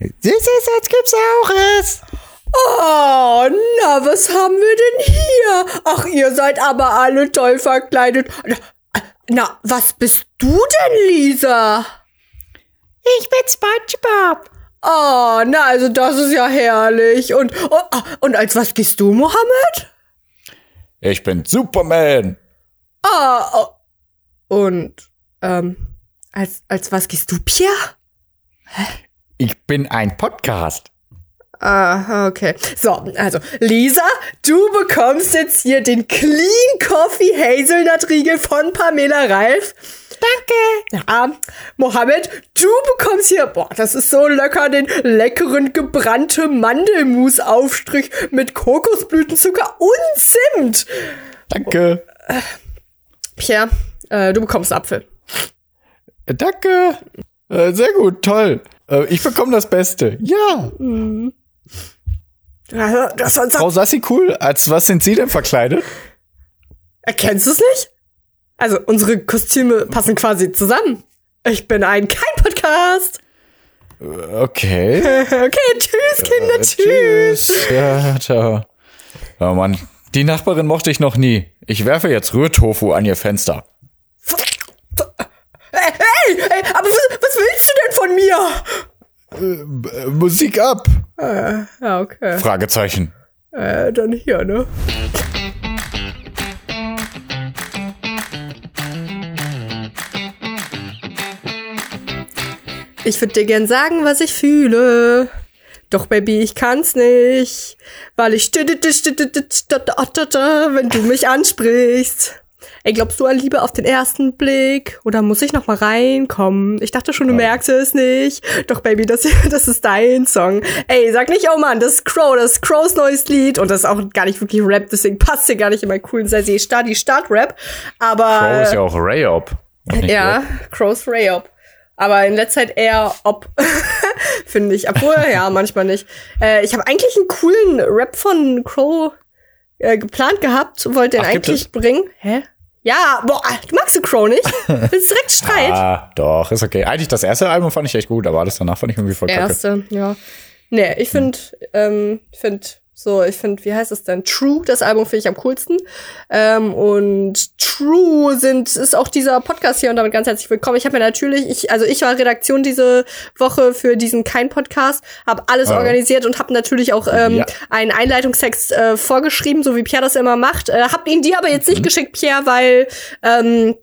Süßes, jetzt gibt's Saures. Oh, na, was haben wir denn hier? Ach, ihr seid aber alle toll verkleidet. Na, was bist du denn, Lisa? Ich bin SpongeBob. Oh, na, also das ist ja herrlich. Und, oh, ah, und als was gehst du, Mohammed? Ich bin Superman. Ah, oh. und, ähm, als, als was gehst du, Pierre? Ich bin ein Podcast. Ah, okay. So, also, Lisa, du bekommst jetzt hier den Clean Coffee Hazelnut Riegel von Pamela Reif. Danke. Ja, Mohammed, du bekommst hier, boah, das ist so lecker, den leckeren gebrannte Mandelmus-Aufstrich mit Kokosblütenzucker und Zimt. Danke. Pierre, äh, du bekommst Apfel. Danke. Äh, sehr gut, toll. Äh, ich bekomme das Beste. Ja. Ja, das sonst Frau Sassi, cool. Als was sind Sie denn verkleidet? Erkennst du es nicht? Also, unsere Kostüme passen quasi zusammen. Ich bin ein kein Podcast. Okay. Okay, tschüss, Kinder, Äh, tschüss. Ja, da. Oh Mann. Die Nachbarin mochte ich noch nie. Ich werfe jetzt Rührtofu an ihr Fenster. Hey, hey, aber was, was willst du denn von mir? Äh, Musik ab. Ja, okay. Fragezeichen. Äh, dann hier, ne? Ich würde dir gern sagen, was ich fühle. Doch, Baby, ich kann's nicht. Weil ich wenn du mich ansprichst. Ey, glaubst du an Liebe auf den ersten Blick? Oder muss ich noch mal reinkommen? Ich dachte schon, du merkst es nicht. Doch, Baby, das, das ist dein Song. Ey, sag nicht, oh Mann, das ist Crow, das ist Crows neues Lied. Und das ist auch gar nicht wirklich Rap, deswegen passt hier gar nicht in meinen coolen Saisi Stadi Start Rap. Aber. Crow ist ja auch Rayop. Ja, Rap. Crows Rayop. Aber in letzter Zeit eher ob, finde ich. Obwohl, ja, manchmal nicht. Äh, ich habe eigentlich einen coolen Rap von Crow äh, geplant gehabt, wollte den Ach, eigentlich bringen. Hä? Ja, boah, magst du Crow nicht? Willst direkt Streit? Ah, doch, ist okay. Eigentlich das erste Album fand ich echt gut, aber alles danach fand ich irgendwie voll kacke. Erste, ja. Nee, ich finde, ähm, ich finde so, ich finde, wie heißt es denn? True, das Album finde ich am coolsten. Ähm, und True sind, ist auch dieser Podcast hier und damit ganz herzlich willkommen. Ich habe mir natürlich, ich, also ich war Redaktion diese Woche für diesen Kein Podcast, habe alles Ah. organisiert und habe natürlich auch ähm, Ja. einen Einleitungstext äh, vorgeschrieben, so wie Pierre das immer macht. Äh, hab ihn dir aber jetzt Mhm. nicht geschickt, Pierre, weil ähm,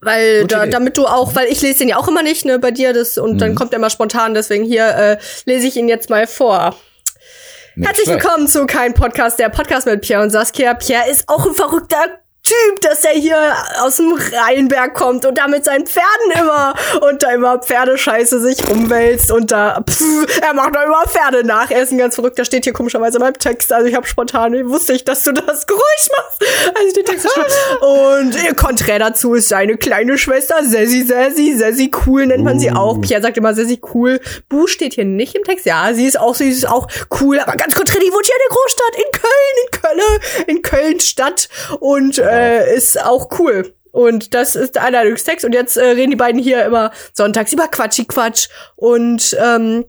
weil da, damit du auch, weil ich lese den ja auch immer nicht, ne, bei dir das und Mhm. dann kommt er immer spontan, deswegen hier äh, lese ich ihn jetzt mal vor. Herzlich willkommen zu Kein Podcast, der Podcast mit Pierre und Saskia. Pierre ist auch ein verrückter Typ, dass er hier aus dem Rheinberg kommt und da mit seinen Pferden immer und da immer Pferdescheiße sich rumwälzt und da pff, er macht da immer Pferde nach. Er ist ein ganz verrückter, steht hier komischerweise in meinem Text. Also ich habe spontan, wusste ich, dass du das Geräusch machst, als ich den Text. Und äh, konträr dazu ist seine kleine Schwester Sassy Sassy, Sassy cool nennt man sie auch. Pierre sagt immer Sassy cool. Bu steht hier nicht im Text. Ja, sie ist auch, sie ist auch cool, aber ganz konträr, die wohnt hier in der Großstadt, in Köln, in Köln, in Köln Stadt und äh, ist auch cool. Und das ist der Einladungstext. Und jetzt äh, reden die beiden hier immer sonntags über Quatschi Quatsch. Und ähm,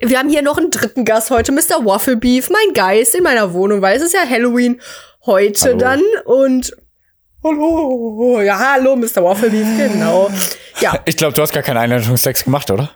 wir haben hier noch einen dritten Gast heute, Mr. Waffle Beef, mein Geist in meiner Wohnung, weil es ist ja Halloween heute Hallo. dann. Und hallo, ja, hallo, Mr. Waffle Beef, genau. Ja, Ich glaube, du hast gar keinen Einleitungstext gemacht, oder?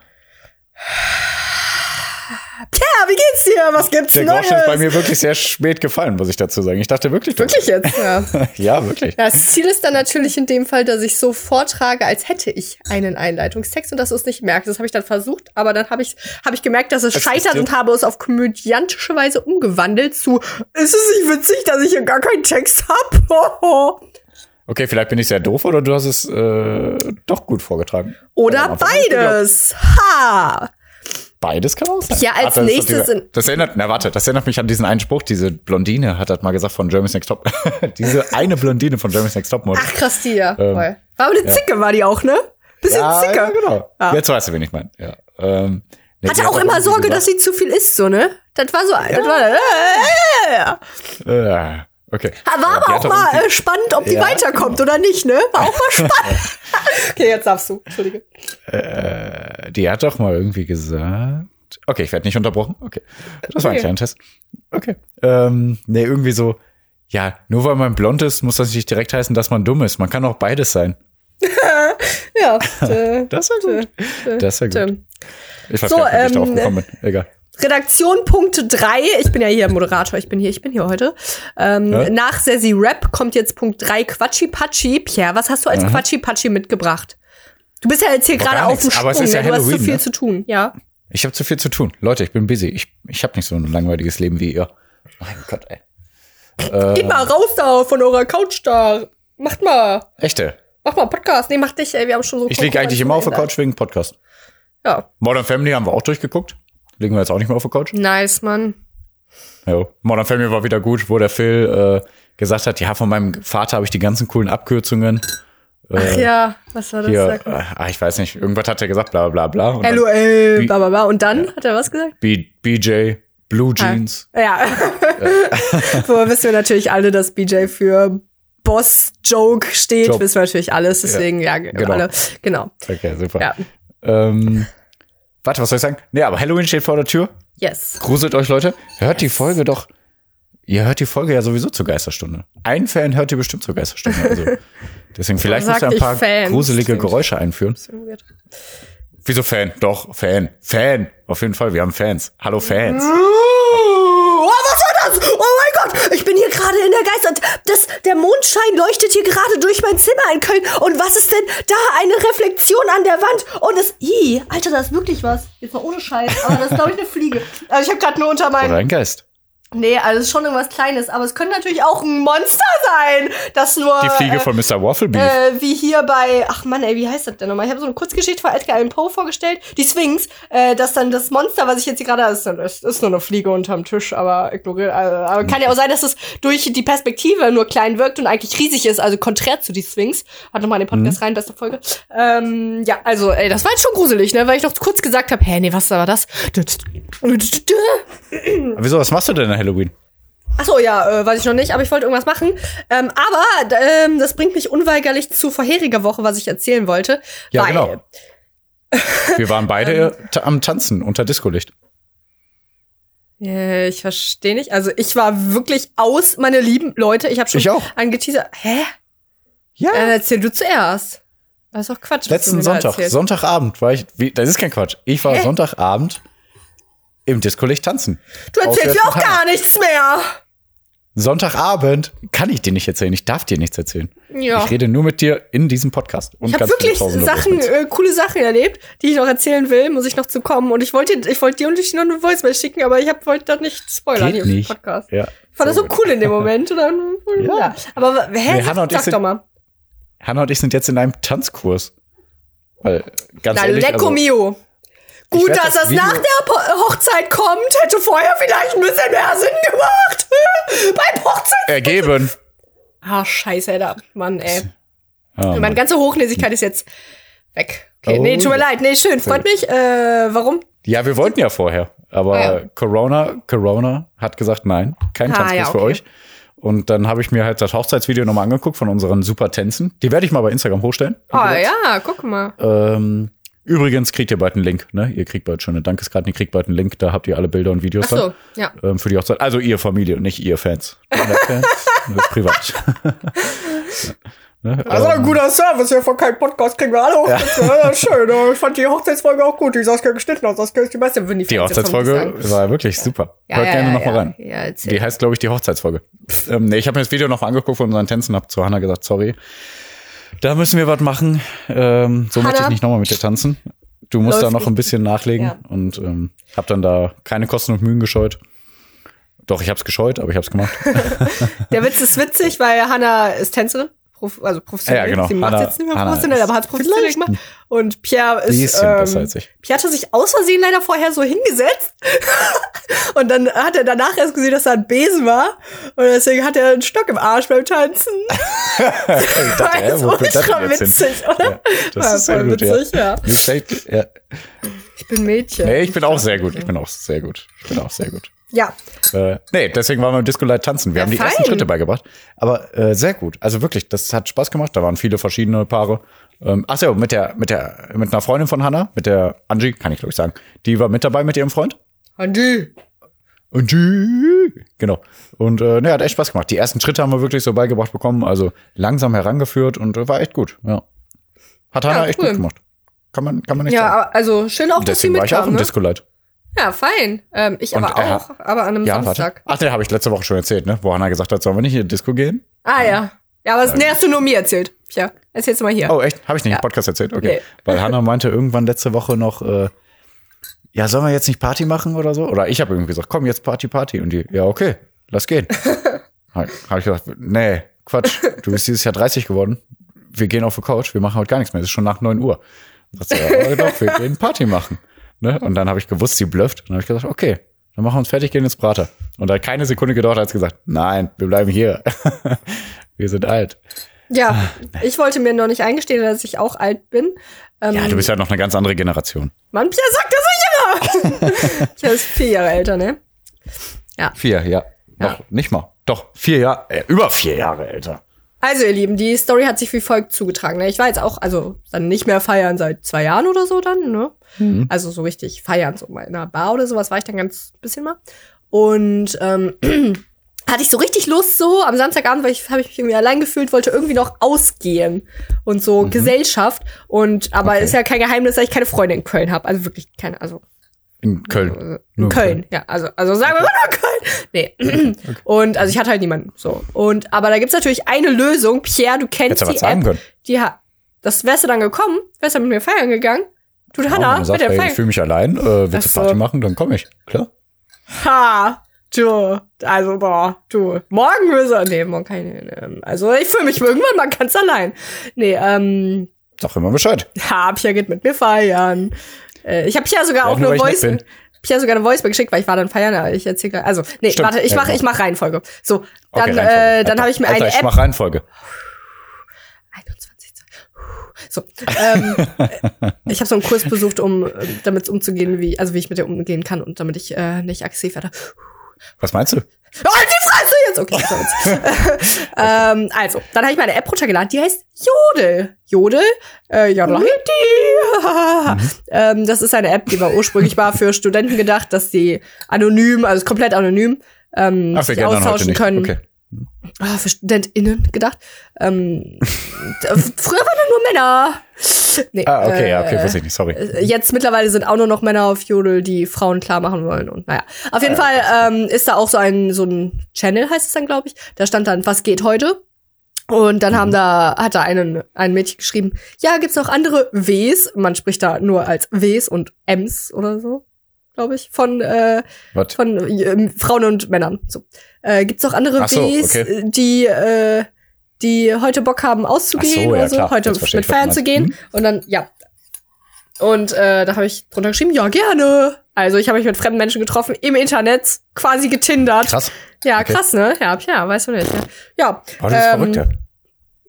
Wie geht's dir? Was gibt's Der Neues? Groschen ist bei mir wirklich sehr spät gefallen, muss ich dazu sagen. Ich dachte wirklich. du- Wirklich jetzt, ja. Ja, wirklich. Das Ziel ist dann natürlich in dem Fall, dass ich so vortrage, als hätte ich einen Einleitungstext und dass du es nicht merkst. Das habe ich dann versucht, aber dann habe ich, hab ich gemerkt, dass es Es scheitert und habe es auf komödiantische Weise umgewandelt zu Ist es nicht witzig, dass ich hier gar keinen Text habe? Okay, vielleicht bin ich sehr doof oder du hast es äh, doch gut vorgetragen. Oder beides. Ha! Beides kann auch sein. Ja, als das nächstes sind- Das erinnert, na warte, das erinnert mich an diesen einen Spruch. Diese Blondine hat das mal gesagt von Germany's Next Top. Diese eine Blondine von Germany's Next Top Model. Ach, krass, die ja. Ähm. War aber eine Zicke, war die auch, ne? Bisschen ja, Zicke. ja, genau. Ja. Jetzt weißt du, wen ich meine. Ja. Ähm, nee, Hatte hat auch doch immer Sorge, gesagt- dass sie zu viel isst, so, ne? Das war so, das war, äh, äh, äh. Äh, okay. War Ja, aber auch mal äh, spannend, ob die Ja, weiterkommt oder nicht, ne? War auch mal spannend. okay, jetzt darfst du. Entschuldige. äh, die hat doch mal irgendwie gesagt. Okay, ich werde nicht unterbrochen. Okay. Das war ein Okay. kleiner Test. Okay. Ähm, nee, irgendwie so, ja, nur weil man blond ist, muss das nicht direkt heißen, dass man dumm ist. Man kann auch beides sein. Ja. Das war gut. Das war gut. Ich weiß So, gar nicht, wie ich ähm, drauf gekommen bin. Egal. Redaktion Punkt 3. Ich bin ja hier Moderator, ich bin hier, ich bin hier heute. Ähm, Ja? Nach Sassy Rap kommt jetzt Punkt 3 Quatschi Patschi. Pierre, was hast du als Quatschi Patschi mitgebracht? Du bist ja jetzt hier gerade auf dem nichts, aber Sprung, es ist ja du hast zu Halloween, viel ne? zu tun, ja. Ich habe zu viel zu tun. Leute, ich bin busy. Ich, ich habe nicht so ein langweiliges Leben wie ihr. Mein Gott, ey. Geht mal raus da von eurer Couch da. Macht mal, Echte. mach mal Podcast. Nee, mach dich, ey, wir haben schon so Ich liege eigentlich immer auf der Couch wegen Podcast. Ja. Modern Family haben wir auch durchgeguckt. Liegen wir jetzt auch nicht mehr auf der Couch. Nice, Mann. Ja. Modern Family war wieder gut, wo der Phil äh, gesagt hat, ja, von meinem Vater habe ich die ganzen coolen Abkürzungen. Ach ja, was war das? Hier, mal. äh, ah, ich weiß nicht, irgendwas hat er gesagt, bla bla bla. Und LOL, bla bla bla. Und dann hat er was gesagt? B BJ, Blue Jeans. Ja. so wissen wir natürlich alle, dass BJ für Boss Joke steht. Joke. Wissen wir natürlich alles. Deswegen, ja, genau. alle. Genau. Okay, super. Ja. Ähm, warte, was soll ich sagen? Nee, aber Halloween steht vor der Tür. Yes. Gruselt euch, Leute. Hört die Folge doch. Ihr hört die Folge ja sowieso zur Geisterstunde. Ein Fan hört ihr bestimmt zur Geisterstunde. Also deswegen vielleicht müsst ihr ein paar Fans. gruselige Klingt- Geräusche einführen. Wieso Fan? Doch, Fan. Fan. Auf jeden Fall, wir haben Fans. Hallo Fans. Oh, was war das? Oh mein Gott, ich bin hier gerade in der Geist. Das, der Mondschein leuchtet hier gerade durch mein Zimmer in Köln. Und was ist denn da? Eine Reflexion an der Wand. Und es. Ih, Alter, da ist wirklich was. Jetzt mal ohne Scheiß. Aber das ist, glaube ich, eine Fliege. Also ich habe gerade nur unter meinen Oder ein Geist. Nee, also es ist schon irgendwas Kleines, aber es könnte natürlich auch ein Monster sein, das nur Die Fliege äh, von Mr. Wafflebeef. äh, wie hier bei, ach Mann, ey, wie heißt das denn nochmal? Ich habe so eine Kurzgeschichte von Edgar Allan Poe vorgestellt, die Sphinx, äh, dass dann das Monster, was ich jetzt hier gerade, ist, ist, ist nur eine Fliege unterm Tisch, aber ignoriere, äh, aber kann ja auch sein, dass es durch die Perspektive nur klein wirkt und eigentlich riesig ist, also konträr zu die Sphinx. Hat nochmal in den Podcast rein, beste Folge. Ähm, ja, also, ey, das war jetzt schon gruselig, ne, weil ich noch kurz gesagt habe, hä, nee, was war das? Wieso, was machst du denn an Halloween? Ach so, ja, äh, weiß ich noch nicht, aber ich wollte irgendwas machen. Ähm, aber ähm, das bringt mich unweigerlich zu vorheriger Woche, was ich erzählen wollte. Ja, genau. Wir waren beide ta- am Tanzen unter Discolicht. Äh, ich verstehe nicht. Also ich war wirklich aus, meine lieben Leute. Ich habe schon Ich auch. angeteasert. Hä? Ja. Äh, erzähl du zuerst. Das ist doch Quatsch. Letzten Sonntag. Sonntagabend war ich, wie, das ist kein Quatsch. Ich war Hä? Sonntagabend im Discolicht tanzen. Du erzählst mir auch Hamburg. gar nichts mehr. Sonntagabend kann ich dir nicht erzählen. Ich darf dir nichts erzählen. Ja. Ich rede nur mit dir in diesem Podcast. Und Ich habe wirklich Sachen, äh, coole Sachen erlebt, die ich noch erzählen will, muss ich noch zu kommen. Und ich wollte, ich wollte dir und dich noch eine Voicemail schicken, aber ich hab, wollte das nicht spoilern Geht nicht. Podcast. Ja. Ich fand das so cool in dem Moment. Und dann, ja. Ja. Aber hä, Nee, sag, sag sind- doch mal. Hanna und ich sind jetzt in einem Tanzkurs. Weil, ganz Na, ehrlich, lecco also, mio. Gut, dass das das nach der Hochzeit kommt, hätte vorher vielleicht ein bisschen mehr Sinn gemacht. Beim Hochzeit. ergeben. Ah, scheiße, Alter. Mann, ey. Oh, Meine Mann. ganze Hochnäsigkeit ist jetzt weg. Okay, Oh, nee, tut mir ja. leid. Nee, schön, freut mich. Äh, warum? Ja, wir wollten ja vorher. Aber Ah, ja. Corona, Corona hat gesagt, nein, kein Ah, Tanzkurs ja, für okay. euch. Und dann habe ich mir halt das Hochzeitsvideo nochmal angeguckt von unseren super Tänzen. Die werde ich mal bei Instagram hochstellen. Ah, gesagt. ja, guck mal. Ähm, übrigens kriegt ihr bald einen Link, ne? Ihr kriegt bald schon eine Dankeskarten, ihr kriegt bald einen Link, da habt ihr alle Bilder und Videos Ach so, dann. ja. Ähm, für die Hochzeit. Also ihr Familie und nicht ihr Fans. Fans, das ist privat. ne? Also ein ähm, guter Service hier von keinem Podcast kriegen wir alle Hochzeits. Ja. schön. Ich fand die Hochzeitsfolge auch gut. Die Saskia geschnitten hat. Saskia ist die beste. Die vermutlich Hochzeitsfolge war wirklich super. Ja, Hört ja, gerne ja, noch mal ja. rein. Ja. Die heißt, glaube ich, die Hochzeitsfolge. Ähm, nee, ich habe mir das Video noch mal angeguckt von unseren Tänzen, habe zu Hannah gesagt, sorry. Da müssen wir was machen. Ähm, so möchte ich nicht nochmal mit dir tanzen. Du musst Läuft da noch ein bisschen nachlegen Ja. und ähm, habe dann da keine Kosten und Mühen gescheut. Doch, ich habe es gescheut, aber ich habe es gemacht. Der Witz ist witzig, weil Hannah ist Tänzerin. Prof also professionell. Ja, genau. Sie macht jetzt nicht mehr professionell, aber hat es professionell gemacht. Und Pierre ist. Ähm. Pierre hatte sich aus Versehen leider vorher so hingesetzt. und dann hat er danach erst gesehen, dass da ein Besen war. Und deswegen hat er einen Stock im Arsch beim Tanzen. ich dachte, Das wo das ultra hin? witzig, oder? Ja, das War ist sehr voll gut, witzig, ja. ja. Ja. Ich bin Mädchen. Nee, ich bin auch sehr gut. Ich bin auch sehr gut. Ich bin auch sehr gut. Ja. Äh, nee, deswegen waren wir im Disco Light tanzen. Wir Ja, haben die fein. ersten Schritte beigebracht. Aber äh, sehr gut. Also wirklich, das hat Spaß gemacht. Da waren viele verschiedene Paare. Ähm, ach so, mit der, mit der, mit einer Freundin von Hannah, mit der Angie, kann ich glaube ich sagen. Die war mit dabei mit ihrem Freund. Andi. Angie. Genau. Und äh, ne, hat echt Spaß gemacht. Die ersten Schritte haben wir wirklich so beigebracht bekommen. Also langsam herangeführt und äh, war echt gut. Ja. Hat Hannah echt cool. gut gemacht. Kann man, kann man nicht sagen. Ja, also schön auch, dass sie Deswegen war ich auch mitkam, im ne? Disco Light. Ja, fein. Ähm, ich Und aber er- auch, aber an einem Ja, Samstag. warte. Ach, den habe ich letzte Woche schon erzählt, ne? Wo Hannah gesagt hat, sollen wir nicht in die Disco gehen? Ah ja. Ja, aber das nee, hast du nur mir erzählt. Tja, erzähl's mal hier. Oh, echt? Habe ich nicht Ja. im Podcast erzählt? Okay. Nee. Weil Hannah meinte irgendwann letzte Woche noch, äh, ja, sollen wir jetzt nicht Party machen oder so? Oder ich habe irgendwie gesagt, komm, jetzt Party, Party. Und die, ja, okay, lass gehen. habe ich gesagt, nee, Quatsch, du bist dieses Jahr 30 geworden. Wir gehen auf die Couch, wir machen heute gar nichts mehr. Es ist schon nach 9 Uhr. Sagt sie, ja, doch, wir gehen Party machen. Ne? Und dann habe ich gewusst, sie blufft. Und dann habe ich gesagt, okay, dann machen wir uns fertig, gehen ins Prater. Und da hat keine Sekunde gedauert, als gesagt, nein, wir bleiben hier. wir sind alt. Ja, ich wollte mir noch nicht eingestehen, dass ich auch alt bin. Ähm, Ja, du bist ja noch eine ganz andere Generation. Mann, Pia sagt das nicht immer. Pia ist vier Jahre älter, ne? Vier, ja. Noch nicht mal. Doch, vier Jahre, äh, über vier Jahre älter. Also, ihr Lieben, die Story hat sich wie folgt zugetragen. Ne? Ich war jetzt auch, also dann nicht mehr feiern seit zwei Jahren oder so dann, ne? Mhm. Also so richtig feiern, so mal in einer Bar oder sowas war ich dann ganz bisschen mal. Und ähm, hatte ich so richtig Lust so, am Samstagabend, weil ich habe ich mich irgendwie allein gefühlt, wollte irgendwie noch ausgehen und so Gesellschaft. Und aber Mhm. Okay. ist ja kein Geheimnis, dass ich keine Freunde in Köln habe. Also wirklich keine, also In Köln. äh, Nur in in Köln, ja, also, also sagen wir mal nur Köln. Nee. Und also ich hatte halt niemanden. So. Und aber da gibt's natürlich eine Lösung. Pierre, du kennst Hätte er die App. können. Die hat. Das wärst du dann gekommen, wärst du mit mir feiern gegangen. Du Ja, Hanna, du sagst, mit der hey, ich fühle mich allein, äh, willst du. Party machen, dann komme ich. Klar. Ha! Du, also boah, du. Morgen müssen wir. Nee, morgen nicht. ähm, Also ich fühle mich irgendwann mal ganz allein. Nee, ähm, Sag immer Bescheid. ja, Pia geht mit mir feiern. Äh, ich habe Pia sogar Ja, auch nur eine ich Voice. bin. Pia sogar eine Voice geschickt, weil ich war dann feiern, aber ich erzähle. Also, nee, Stimmt, warte, ich mache ich mach Reihenfolge. So, dann, Okay, äh, Reihenfolge. dann habe ich mir Alter, eine ich App. mach Reihenfolge. 21. So, ähm, ich habe so einen Kurs besucht, um äh, damit umzugehen, wie also wie ich mit der umgehen kann und damit ich äh, nicht aggressiv werde. Was meinst du? Halt die Fresse jetzt! Okay, so ähm, also, dann habe ich meine App runtergeladen, die heißt Jodel. Jodel? Äh, Jodel. ähm, das ist eine App, die war ursprünglich war für Studenten gedacht, dass die anonym, also komplett anonym, ähm, Ach, sich austauschen können. Okay. Ah, für StudentInnen gedacht. Ähm, früher waren da nur Männer. Nee, Ah, okay, ja, äh, okay, wusste ich nicht, sorry. äh, Jetzt mittlerweile sind auch nur noch Männer auf Jodel, die Frauen klar machen wollen. Und naja, auf jeden Fall ähm, ist da auch so ein so ein Channel heißt es dann, glaube ich. Da stand dann, was geht heute? Und dann haben da hat da einen ein Mädchen geschrieben, ja, gibt's noch andere Ws? Man spricht da nur als Ws und Ms oder so, glaube ich, von äh, von äh, Frauen und Männern. So. Äh, gibt's auch andere Ach so, Ws, okay. die äh, die heute Bock haben auszugehen so, ja, oder so, klar. heute mit feiern zu gehen Mhm. und dann ja. Und äh, da habe ich drunter geschrieben, ja gerne. Also ich habe mich mit fremden Menschen getroffen im Internet, quasi getindert. Krass. Ja, Okay. krass, ne? Ja, ja, weißt du nicht. Ne? Ja. Oh, das ist ähm, verrückt, ja.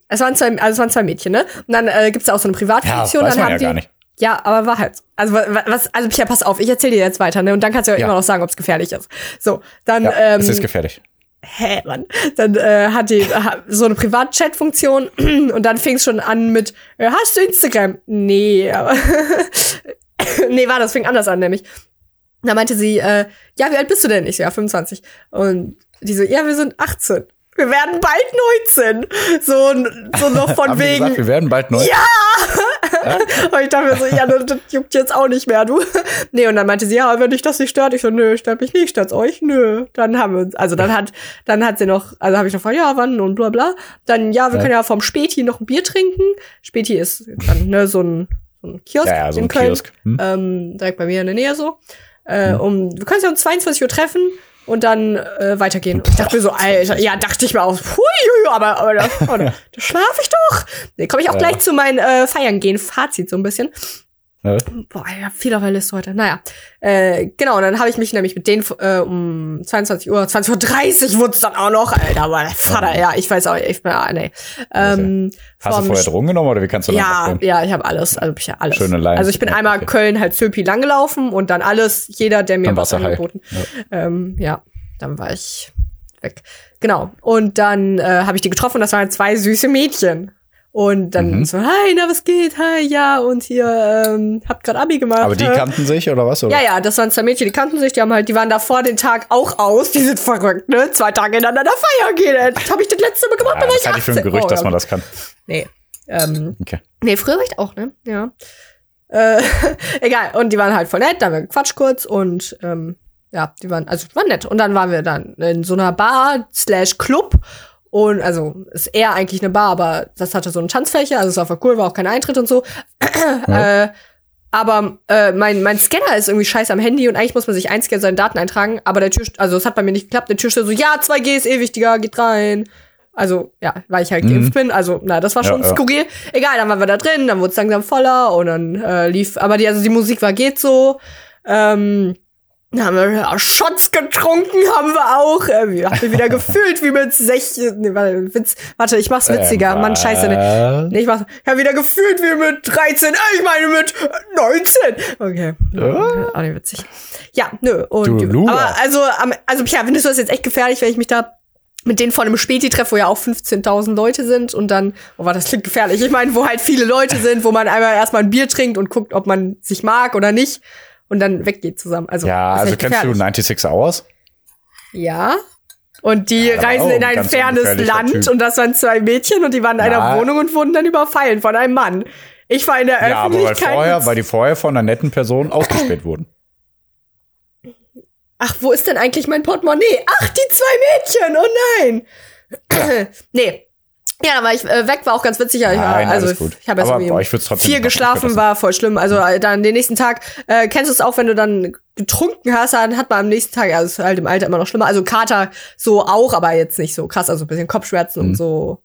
Es waren zwei, also es waren zwei Mädchen, ne? Und dann äh, gibt's da auch so eine Ja, Privatfunktion. weiß dann man haben ja die, gar nicht. Ja, aber war halt. so. Also wa- wa- was, also Pia, pass auf, ich erzähle dir jetzt weiter, ne? Und dann kannst du ja, Ja. immer noch sagen, ob es gefährlich ist. So, dann, Ja, ähm, es ist gefährlich. hä, Mann. Dann äh, hat die so eine Privatchat-Funktion und dann fing es schon an mit, äh, hast du Instagram? Nee, aber nee, war das, fing anders an, nämlich. Da meinte sie, äh, ja, wie alt bist du denn? Ich so, ja, 25. Und die so, ja, wir sind 18. Wir werden bald 19. So, so noch von wegen. gesagt, wir werden bald neu. Ja! Und ich dachte mir so, ja, das, juckt jetzt auch nicht mehr, du. Nee, und dann meinte sie, ja, wenn dich das nicht stört, ich so, nö, stört mich nicht, stört's euch? Nö. Dann haben wir uns, also dann hat, dann hat sie noch, also habe ich noch gefragt, ja, wann und bla bla. Dann, ja, wir Ja. können ja vom Späti noch ein Bier trinken. Späti ist dann, ne, so ein, so ein Kiosk Ja, ja, so in ein Köln. Kiosk. Hm? Ähm, direkt bei mir in der Nähe so. Äh, um, wir können uns ja um 22 Uhr treffen und dann äh, weitergehen. Und ich dachte mir so, Alter, ja, dachte ich mir auch, hui, aber, aber da, aber da, da schlafe ich doch. Nee, komme ich auch Ja. gleich zu meinem äh, Feiern gehen Fazit so ein bisschen. Ne? Boah, ja, viel auf der Liste heute. Naja, äh, genau, und dann habe ich mich nämlich mit denen äh, um 22 Uhr, 20.30 Uhr wurde es dann auch noch, Alter, aber Vater, ja, ich weiß auch, ich bin, ah, nee. Ähm, Hast du vom vorher Drogen genommen oder wie kannst du ja, ja, ich habe alles, also ich hab alles. Schöne Lines. Also ich bin Ja, einmal okay. Köln halt Zöpi langgelaufen und dann alles, jeder, der mir Dann was du angeboten. Ähm, ja, dann war ich weg. Genau. Und dann äh, habe ich die getroffen, das waren zwei süße Mädchen. Und dann Mhm. so, hi, na, was geht? Hi, ja, und hier, ähm, habt grad Abi gemacht. Aber die hä? kannten sich oder was? Oder? Ja, ja, das waren zwei Mädchen, die kannten sich, die haben halt, die waren da vor den Tag auch aus, die sind verrückt, ne? Zwei Tage hintereinander feiern gehen. Das habe ich das letzte Mal gemacht, Ja, da war das ich hatte ich für ein 18. Gerücht, Oh, dass man das kann. Nee. Ähm, Okay. Nee, früher war ich auch, ne? Ja. Äh, egal. Und die waren halt voll nett, da haben wir gequatscht kurz und ähm, ja, die waren, also waren nett. Und dann waren wir dann in so einer Bar slash Club. Und also ist eher eigentlich eine Bar, aber das hatte so eine Tanzfläche, also es war voll cool, war auch kein Eintritt und so. äh, aber äh, mein, mein Scanner ist irgendwie scheiße am Handy und eigentlich muss man sich einscannen, seine Daten eintragen, aber der Tür, also es hat bei mir nicht geklappt, der Türsteher so, ja, 2G ist eh wichtiger, geht rein. Also, ja, weil ich halt geimpft bin. Also, na, das war schon Ja, ja. skurril. Egal, dann waren wir da drin, dann wurde es langsam voller und dann äh, lief, aber die, also die Musik war geht so. Ähm, haben wir ja, Shots getrunken, haben wir auch. Äh, wir haben wieder gefühlt wie mit 16. Nee, warte, Witz, warte, ich mach's witziger. Mann, scheiße. Ne. was? Nee, ich mach's. Ich hab wieder gefühlt wie mit 13. Äh, ich meine mit 19. Okay. Äh? Auch nicht witzig. Ja, nö. Und Du aber also, also ja, findest du das jetzt echt gefährlich, wenn ich mich da mit denen vor einem Späti treffe, wo ja auch 15.000 Leute sind und dann, oh, war das klingt gefährlich. Ich meine, wo halt viele Leute sind, wo man einmal erstmal ein Bier trinkt und guckt, ob man sich mag oder nicht und dann weggeht zusammen. Also, Ja, also kennst du gefährlich. 96 Hours? Ja. Und die Ja, reisen in ein ein fernes Land und das waren zwei Mädchen und die waren in einer Na. Wohnung und wurden dann überfallen von einem Mann. Ich war in der Ja, aber weil Öffentlichkeit. vorher, weil die vorher von einer netten Person ausgespäht wurden. Ach, wo ist denn eigentlich mein Portemonnaie? Ach, die zwei Mädchen, oh nein. nee. Ja, war ich äh, weg, war auch ganz witzig. Ja, Nein, also alles gut. ich habe jetzt Aber, boah, ich trotzdem geschlafen, war voll schlimm. Also äh, dann den nächsten Tag, äh, kennst du es auch, wenn du dann getrunken hast, dann hat man am nächsten Tag, also ist halt im Alter immer noch schlimmer. Also Kater so auch, aber jetzt nicht so krass, also ein bisschen Kopfschmerzen und so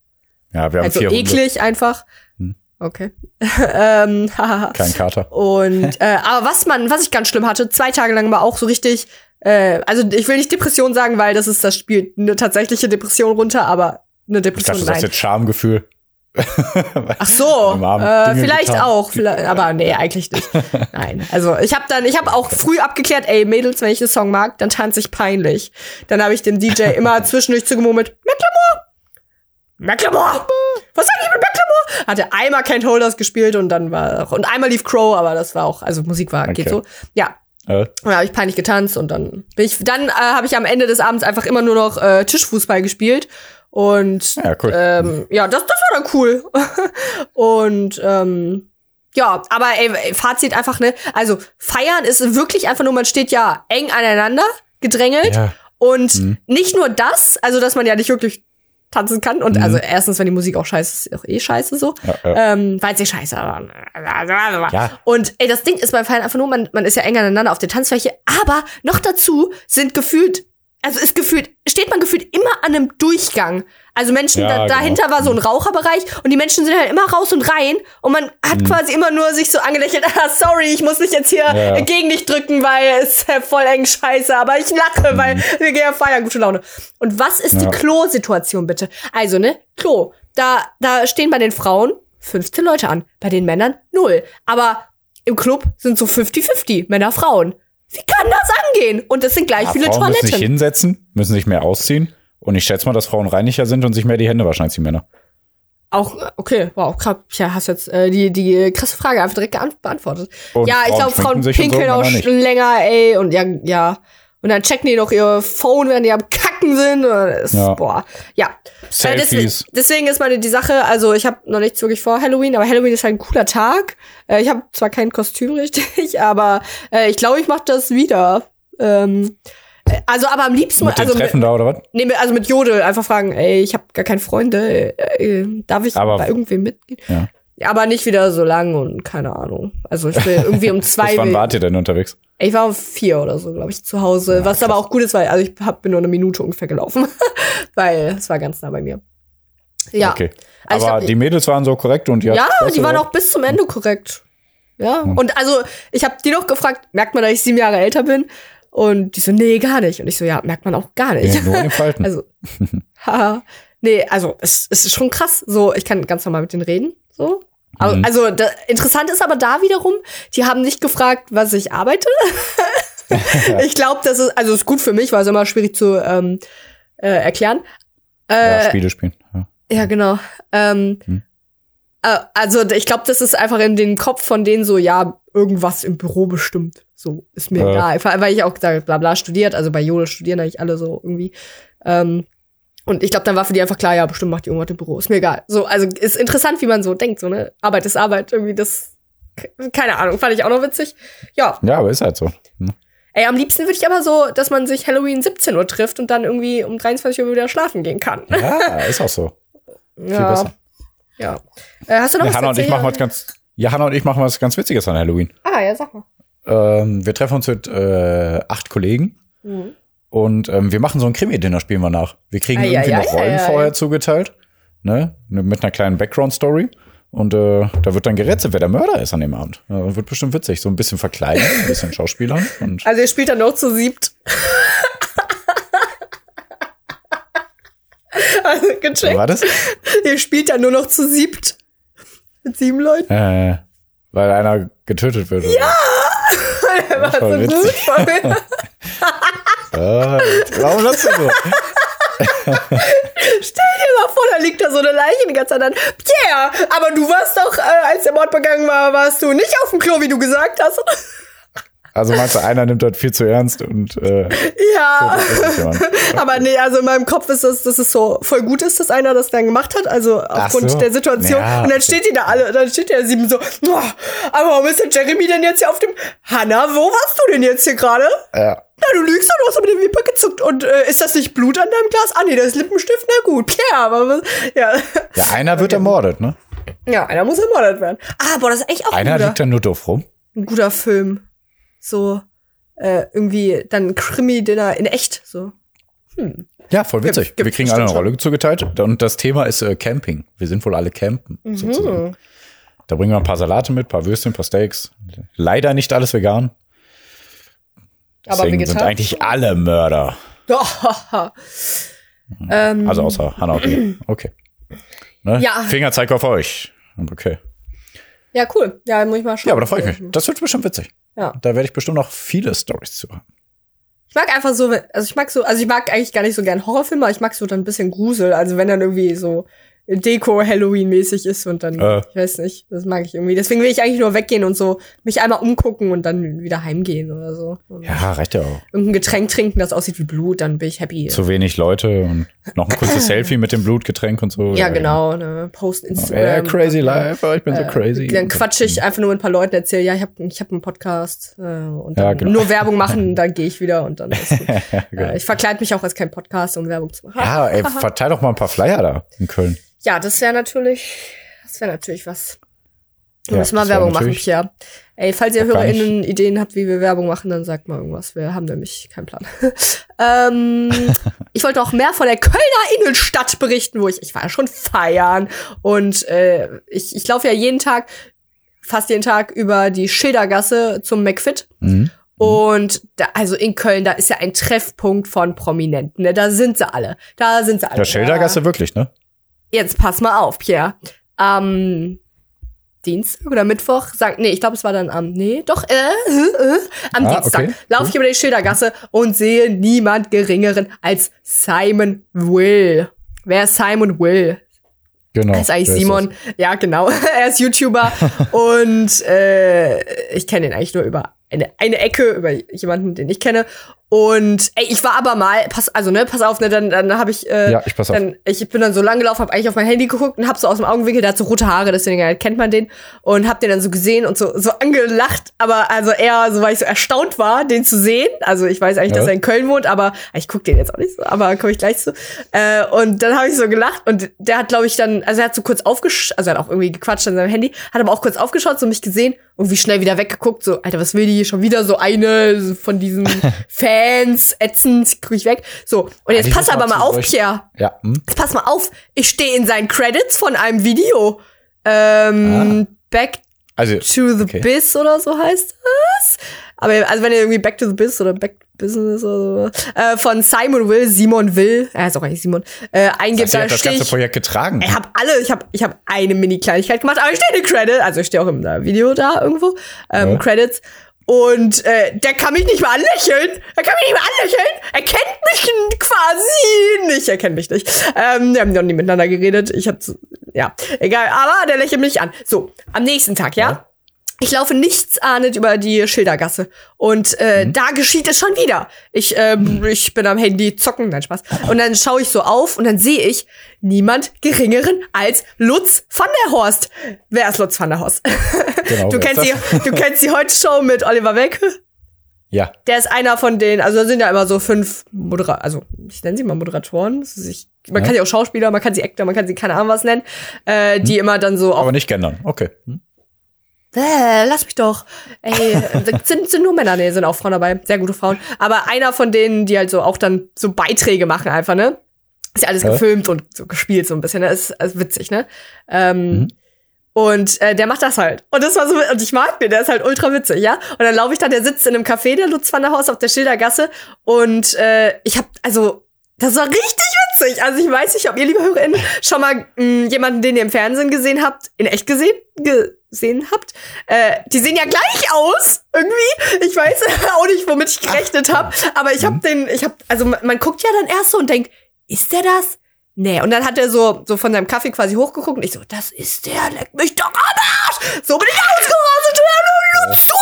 Ja, wir haben halt so eklig einfach. Hm. Okay. ähm, kein Kater. Und äh, aber was man, was ich ganz schlimm hatte, zwei Tage lang war auch so richtig. Äh, also ich will nicht Depression sagen, weil das ist, das spielt eine tatsächliche Depression runter, aber eine Ich Depression dachte, das ist jetzt Schamgefühl. Ach so, äh, vielleicht getan. auch, vielleicht, aber nee, eigentlich nicht. Nein, also ich habe dann, ich habe auch früh abgeklärt, ey Mädels, wenn ich einen Song mag, dann tanze ich peinlich. Dann habe ich dem DJ immer zwischendurch zugemurmelt, Macklemore, Macklemore, was sag ich mit Macklemore? Hatte einmal Can't Holders gespielt und dann war und einmal lief Crow, aber das war auch, also Musik war geht Okay. so. Ja, Äh, und da habe ich peinlich getanzt und dann bin ich, dann äh, habe ich am Ende des Abends einfach immer nur noch äh, Tischfußball gespielt und ja, cool. ähm, ja, das, das war dann cool. und ähm, ja, aber ey, Fazit einfach, ne? Also feiern ist wirklich einfach nur, man steht ja eng aneinander, gedrängelt. ja. Und Mhm. nicht nur das, also dass man ja nicht wirklich tanzen kann. Und Mhm. also erstens, wenn die Musik auch scheiße ist, ist auch eh scheiße so. Ja, ja. Ähm, war jetzt nicht scheiße, aber. Ja. Und ey, das Ding ist beim Feiern einfach nur, man, man ist ja eng aneinander auf der Tanzfläche, aber noch dazu sind gefühlt, also ist gefühlt, steht man gefühlt immer an einem Durchgang. Also Menschen, Ja, da, genau. dahinter war so ein Raucherbereich und die Menschen sind halt immer raus und rein und man hat Mhm. quasi immer nur sich so angelächelt, ah, sorry, ich muss mich jetzt hier Ja. gegen dich drücken, weil es ist voll eng scheiße, aber ich lache, weil wir gehen ja feiern, gute Laune. Und was ist die Mhm. Ja. Klo-Situation bitte? Also, ne, Klo, da, da stehen bei den Frauen 15 Leute an, bei den Männern null. Aber im Club sind so 50-50, Männer, Frauen. Wie kann das angehen? Und es sind gleich Ja, viele Frauen müssen sich Toiletten. hinsetzen, müssen sich mehr ausziehen. Und ich schätze mal, dass Frauen reinlicher sind und sich mehr die Hände waschen als die Männer. Auch, okay, wow, krass. Ja, hast jetzt äh, die, die krasse Frage einfach direkt beantwortet. Und ja, ich glaube, Frauen und so, pinkeln auch länger, ey, und ja, ja. Und dann checken die noch ihr Phone, wenn die am Kacken sind. Ist, Ja. Boah, ja. Äh, deswegen, Selfies. deswegen ist meine die Sache, also ich habe noch nichts wirklich vor Halloween, aber Halloween ist halt ein cooler Tag. Äh, ich habe zwar kein Kostüm richtig, aber äh, ich glaube, ich mache das wieder. Ähm, äh, also, aber am liebsten, Mit also, Treffen da oder was? nee, mit- also mit Jodel einfach fragen, ey, ich habe gar keine Freunde, äh, äh, darf ich Aber- bei irgendwem mitgehen? Ja. Aber nicht wieder so lang und keine Ahnung. Also ich will irgendwie um zwei. Bis wann wart ihr denn unterwegs? ich war um vier oder so, glaube ich, zu Hause. was aber auch gut ist, weil also ich hab, bin nur eine Minute ungefähr gelaufen. weil es war ganz nah bei mir. Ja. Okay. Also Aber glaub, die Mädels waren so korrekt und ja, Spaß, die waren auch bis zum Ende korrekt. Ja. Und also, ich habe die noch gefragt, merkt man, dass ich sieben Jahre älter bin? Und die so, nee, gar nicht. Und ich so, ja, merkt man auch gar nicht. Ja, nur in den Falten. Also, haha. Nee, also, es, es ist schon krass. So, ich kann ganz normal mit denen reden. So. Mhm. Also, da, interessant ist aber da wiederum, die haben nicht gefragt, was ich arbeite. ich glaube, das ist, also ist gut für mich, weil es immer schwierig zu ähm, äh, erklären. ja, Äh, Spiele spielen. Ja. ja, genau. Ähm, Hm. äh, also ich glaube, das ist einfach in den Kopf von denen so, ja, irgendwas im Büro bestimmt. So, ist mir Ja. egal. Weil ich auch gesagt habe, bla bla studiert, also bei Jodel studieren eigentlich alle so irgendwie. Ähm, und ich glaube, dann war für die einfach klar, ja, bestimmt macht die irgendwas im Büro. Ist mir egal. So, also ist interessant, wie man so denkt, so, ne? Arbeit ist Arbeit, irgendwie das. Keine Ahnung, fand ich auch noch witzig. Ja, ja, aber ist halt so. Hm. ey, am liebsten würde ich aber so, dass man sich Halloween 17 Uhr trifft und dann irgendwie um 23 Uhr wieder schlafen gehen kann. Ja, ist auch so. Viel ja. besser. Ja. Äh, hast du noch Ja, was Hanna und ich machen was ganz, ja, Hanna und ich machen was ganz Witziges an Halloween. Ah, ja, sag mal. Ähm, wir treffen uns mit äh, acht Kollegen Mhm. Und ähm, wir machen so ein Krimi-Dinner, spielen wir nach. Wir kriegen Ei, irgendwie ei, noch Rollen ei. vorher zugeteilt, ne, mit einer kleinen Background-Story. Und äh, da wird dann gerätselt, wer der Mörder ist an dem Abend. Ja, wird bestimmt witzig. So ein bisschen verkleiden, ein bisschen Schauspielern. Und Also ihr spielt dann noch zu siebt. also so gecheckt. war das? Ihr spielt dann nur noch zu siebt. Mit sieben Leuten. Äh, weil einer getötet wird. Ja! Der war voll so witzig. gut. Voll. Ah, warum das so? Stell dir mal vor, da liegt da so eine Leiche die ganze Zeit an. Pierre, aber du warst doch, äh, als der Mord begangen war, warst du nicht auf dem Klo, wie du gesagt hast. Also meinst du, einer nimmt das viel zu ernst und äh, ja. das ist. Aber nee, also in meinem Kopf ist das, dass es so voll gut ist, dass einer das dann gemacht hat, also aufgrund so. der Situation. Ja, und dann steht die da alle, dann steht der sieben so, "Oh, aber warum ist der Jeremy denn jetzt hier auf dem, Hanna, wo warst du denn jetzt hier gerade? Ja. Na, du lügst doch, du hast aber die Wimper gezuckt. Und äh, ist das nicht Blut an deinem Glas? Ah, nee, das ist Lippenstift, na gut, Pierre, aber was, ja. ja, einer wird ermordet, ne? Ja, einer muss ermordet werden. Ah, boah, das ist echt auch ein Einer guter, liegt dann nur doof rum. ein guter Film. So, äh, irgendwie dann Krimi-Dinner in echt, so. Ja, voll witzig. Gibt- gibt wir kriegen alle eine Rolle zugeteilt und das Thema ist äh, Camping. Wir sind wohl alle campen, Mhm. sozusagen. Da bringen wir ein paar Salate mit, paar Würstchen, paar Steaks. Leider nicht alles vegan. Aber Deswegen sind eigentlich alle Mörder. ähm, Also außer Hannah. Okay. Ne? Ja. Fingerzeig auf euch. Okay. Ja, cool. Ja, muss ich mal schauen. Ja, aber da freue ich mich. Das wird bestimmt witzig. Ja. Da werde ich bestimmt noch viele Stories zu haben. Ich mag einfach so, also ich mag so, also ich mag eigentlich gar nicht so gern Horrorfilme, aber ich mag so dann ein bisschen Grusel. Also wenn dann irgendwie so Deko Halloween-mäßig ist und dann, Äh. ich weiß nicht, das mag ich irgendwie. Deswegen will ich eigentlich nur weggehen und so mich einmal umgucken und dann wieder heimgehen oder so. Und Ja, reicht ja auch. Irgendein Getränk trinken, das aussieht wie Blut, dann bin ich happy. Zu wenig Leute und noch ein kurzes Selfie mit dem Blutgetränk und so. ja, genau, ne, Post Ja, Instagram. crazy life, oh, ich bin so Äh, crazy. Dann quatsche ich einfach nur mit ein paar Leuten, erzähle, ja, ich habe ich hab einen Podcast äh, und Ja, dann genau. nur Werbung machen, dann gehe ich wieder und dann ist gut. genau. äh, Ich verkleide mich auch als kein Podcast, um Werbung zu machen. Ja, ey, verteil doch mal ein paar Flyer da in Köln. Ja, das wäre natürlich, das wäre natürlich was. Wir Ja, müssen mal Werbung machen, Pierre. Ey, falls ihr HörerInnen Ideen habt, wie wir Werbung machen, dann sagt mal irgendwas. Wir haben nämlich keinen Plan. ähm, ich wollte auch mehr von der Kölner Innenstadt berichten, wo ich, ich war ja schon feiern und äh, ich, ich laufe ja jeden Tag, fast jeden Tag über die Schildergasse zum McFit. Mhm. Und da, also in Köln, da ist ja ein Treffpunkt von Prominenten. Ne? Da sind sie alle. Da sind sie alle. Ja, Schildergasse wirklich, ne? Jetzt pass mal auf, Pierre. Am Dienstag oder Mittwoch, sag, nee, ich glaube, es war dann am, nee, doch, äh, äh, äh, am Ah, Dienstag okay, laufe ich über die Schildergasse und sehe niemand geringeren als Simon Will. Wer ist Simon Will? Genau. Das ist eigentlich Simon. Ja, genau. er ist YouTuber und äh, ich kenne ihn eigentlich nur über eine, eine Ecke, über jemanden, den ich kenne. Und ey, ich war aber mal, pass, also ne, pass auf, ne, dann, dann habe ich, äh, Ja, ich pass auf. dann, ich bin dann so lang gelaufen, habe eigentlich auf mein Handy geguckt und hab so aus dem Augenwinkel, der hat so rote Haare, deswegen äh, kennt man den und hab den dann so gesehen und so so angelacht, aber also eher so, weil ich so erstaunt war, den zu sehen. Also ich weiß eigentlich, Ja. dass er in Köln wohnt, aber ich guck den jetzt auch nicht so, aber komme ich gleich zu. Äh, und dann habe ich so gelacht und der hat, glaube ich, dann, also er hat so kurz aufgeschaut, also er hat auch irgendwie gequatscht an seinem Handy, hat aber auch kurz aufgeschaut, so mich gesehen und wie schnell wieder weggeguckt, so, Alter, was will die schon wieder so eine von diesen Fans, ätzend, guck ich weg. So, und jetzt Eigentlich pass aber mal auf, Pierre. Ja, hm? Jetzt pass mal auf, ich stehe in seinen Credits von einem Video. Ähm, Ah. Back Also, to the okay. Biz oder so heißt das. Aber also wenn ihr irgendwie Back to the Biz oder Back to Business oder so, äh, von Simon Will, Simon Will, er ist auch eigentlich Simon, äh, eingibt, sie da hat das ganze ich, Projekt getragen. ich habe alle, ich habe ich hab eine Mini-Kleinigkeit gemacht, aber ich stehe in den Credit, also ich stehe auch im äh, Video da irgendwo, ähm, Ja. Credits. Und äh, der kann mich nicht mal anlächeln. Er kann mich nicht mal anlächeln. Er kennt mich quasi nicht. Er kennt mich nicht. Ähm, wir haben noch nie miteinander geredet. Ich hab ja, egal. Aber der lächelt mich an. So, am nächsten Tag, ja? Ja. Ich laufe nichtsahnend über die Schildergasse. Und äh, da geschieht es schon wieder. Ich, ähm, ich bin am Handy zocken, nein, Spaß. Und dann schaue ich so auf und dann sehe ich niemand geringeren als Lutz van der Horst. Wer ist Lutz van der Horst? Genau, du, kennst die, du kennst die Heute-Show mit Oliver Welke? Ja. Der ist einer von den, also da sind ja immer so fünf Modera also ich nenne sie mal Moderatoren. Ich, man Ja. kann sie auch Schauspieler, man kann sie Actor, man kann sie keine Ahnung was nennen, äh, die immer dann so auf Aber nicht gendern. Okay. Hm? Äh, lass mich doch. Ey, das sind, sind nur Männer, nee, sind auch Frauen dabei. Sehr gute Frauen. Aber einer von denen, die halt so auch dann so Beiträge machen einfach, ne? Ist ja alles Ja. gefilmt und so gespielt so ein bisschen, ne? Ist, ist witzig, ne? Ähm, Mhm. Und äh, der macht das halt. Und das war so, und ich mag den, der ist halt ultra witzig, ja? Und dann laufe ich da, der sitzt in einem Café, der Lutz van der Haus auf der Schildergasse. Und äh, ich hab, also, das war richtig witzig. Also ich weiß nicht, ob ihr, liebe HörerInnen, schon mal mh, jemanden, den ihr im Fernsehen gesehen habt, in echt gesehen, gesehen habt. Äh, die sehen ja gleich aus, irgendwie. Ich weiß auch nicht, womit ich gerechnet habe. Aber ich habe den, ich habe, also man, man guckt ja dann erst so und denkt, ist der das? Nee, und dann hat er so, so von seinem Kaffee quasi hochgeguckt und ich so, das ist der, leck mich doch am Arsch! So bin ich ausgerastet, du Lutz!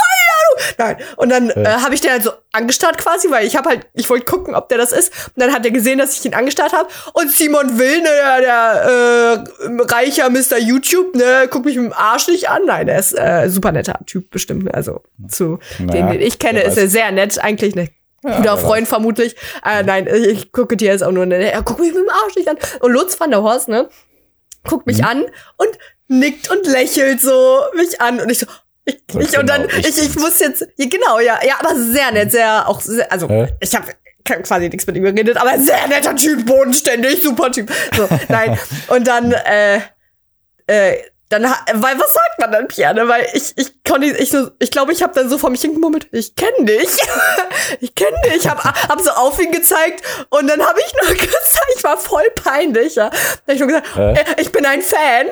Nein, und dann äh, habe ich den halt so angestarrt quasi, weil ich habe halt, ich wollte gucken, ob der das ist. Und dann hat er gesehen, dass ich ihn angestarrt habe. Und Simon Will, ne, der, der äh, reicher Mr. YouTube, ne, guckt mich mit dem Arsch nicht an. Nein, der ist äh, super netter Typ bestimmt. Also zu Na, den, den ich kenne, ist er sehr nett, eigentlich ne. Ja, Guter Freund vermutlich. Äh, nein, ich, ich gucke dir jetzt auch nur, ne, er guckt mich mit dem Arsch nicht an. Und Lutz van der Horst, ne, guckt Mhm. mich an und nickt und lächelt so mich an. Und ich so, ich, ich, und dann, genau, ich ich, muss jetzt, ja, genau, ja, ja, aber sehr nett, sehr, auch sehr, also, Hä? ich habe quasi nichts mit ihm geredet, aber sehr netter Typ, bodenständig, super Typ. So, nein. Und dann, äh, äh, dann, weil was sagt man dann, Pierre? Ne? Weil ich, ich konnte, ich so, ich glaube, ich habe dann so vor mich hingemummelt, ich kenne dich, ich kenne dich, hab, hab so auf ihn gezeigt und dann habe ich nur gesagt, ich war voll peinlich, ja. Da hab ich nur gesagt, äh, ich bin ein Fan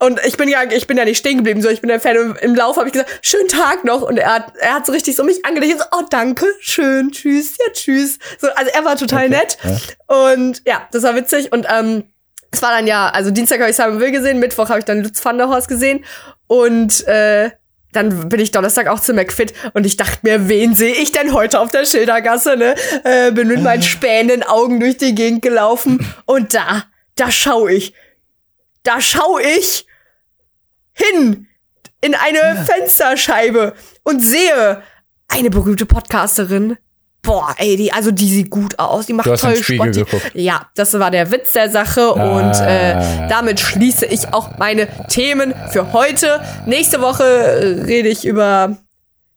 und ich bin ja, ich bin ja nicht stehen geblieben, so ich bin ein Fan. Und im Lauf habe ich gesagt, schönen Tag noch und er hat, er hat so richtig so mich angelächelt, so, oh danke, schön, tschüss, ja tschüss. So, also er war total Okay, nett und ja, das war witzig und ähm, es war dann ja, also Dienstag habe ich Simon Will gesehen, Mittwoch habe ich dann Lutz van der Horst gesehen und äh, dann bin ich Donnerstag auch zu McFit und ich dachte mir, wen sehe ich denn heute auf der Schildergasse, ne? Äh, bin mit meinen spähenden Augen durch die Gegend gelaufen und da, da schau ich, da schau ich hin in eine Fensterscheibe und sehe eine berühmte Podcasterin. Boah, ey, die, also die sieht gut aus, die macht Du hast toll Sport. geguckt. Ja, das war der Witz der Sache und äh, Ah. damit schließe ich auch meine Themen für heute. Nächste Woche äh, rede ich über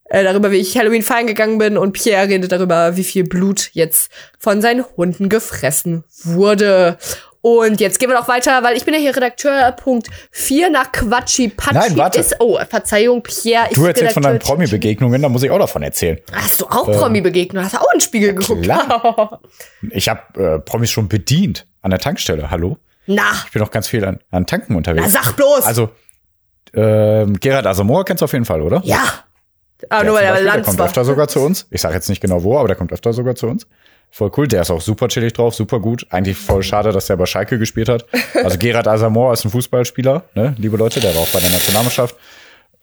äh, darüber, wie ich Halloween feiern gegangen bin und Pierre redet darüber, wie viel Blut jetzt von seinen Hunden gefressen wurde. Und jetzt gehen wir noch weiter, weil ich bin ja hier Redakteur Punkt 4 nach Quatschi Patschi Nein, warte. ist. Oh, Verzeihung, Pierre. Ich Du erzählst von deinen Redakteur- Promi-Begegnungen, da muss ich auch davon erzählen. Hast du auch Promi-Begegnung? Hast du auch in den Spiegel geguckt? klar. Ich habe äh, Promis schon bedient an der Tankstelle. Hallo? Na, Ich bin auch ganz viel an, an Tanken unterwegs. na sag bloß. Also, ähm, Gerhard Asamoah kennst du auf jeden Fall, oder? ja. Aber Der nur weil er Beispiel, der kommt öfter sogar zu uns. Ich sage jetzt nicht genau wo, aber der kommt öfter sogar zu uns. Voll cool. Der ist auch super chillig drauf, super gut. Eigentlich voll schade, dass der bei Schalke gespielt hat. Also Gerhard Asamoah ist ein Fußballspieler, ne, liebe Leute, der war auch bei der Nationalmannschaft.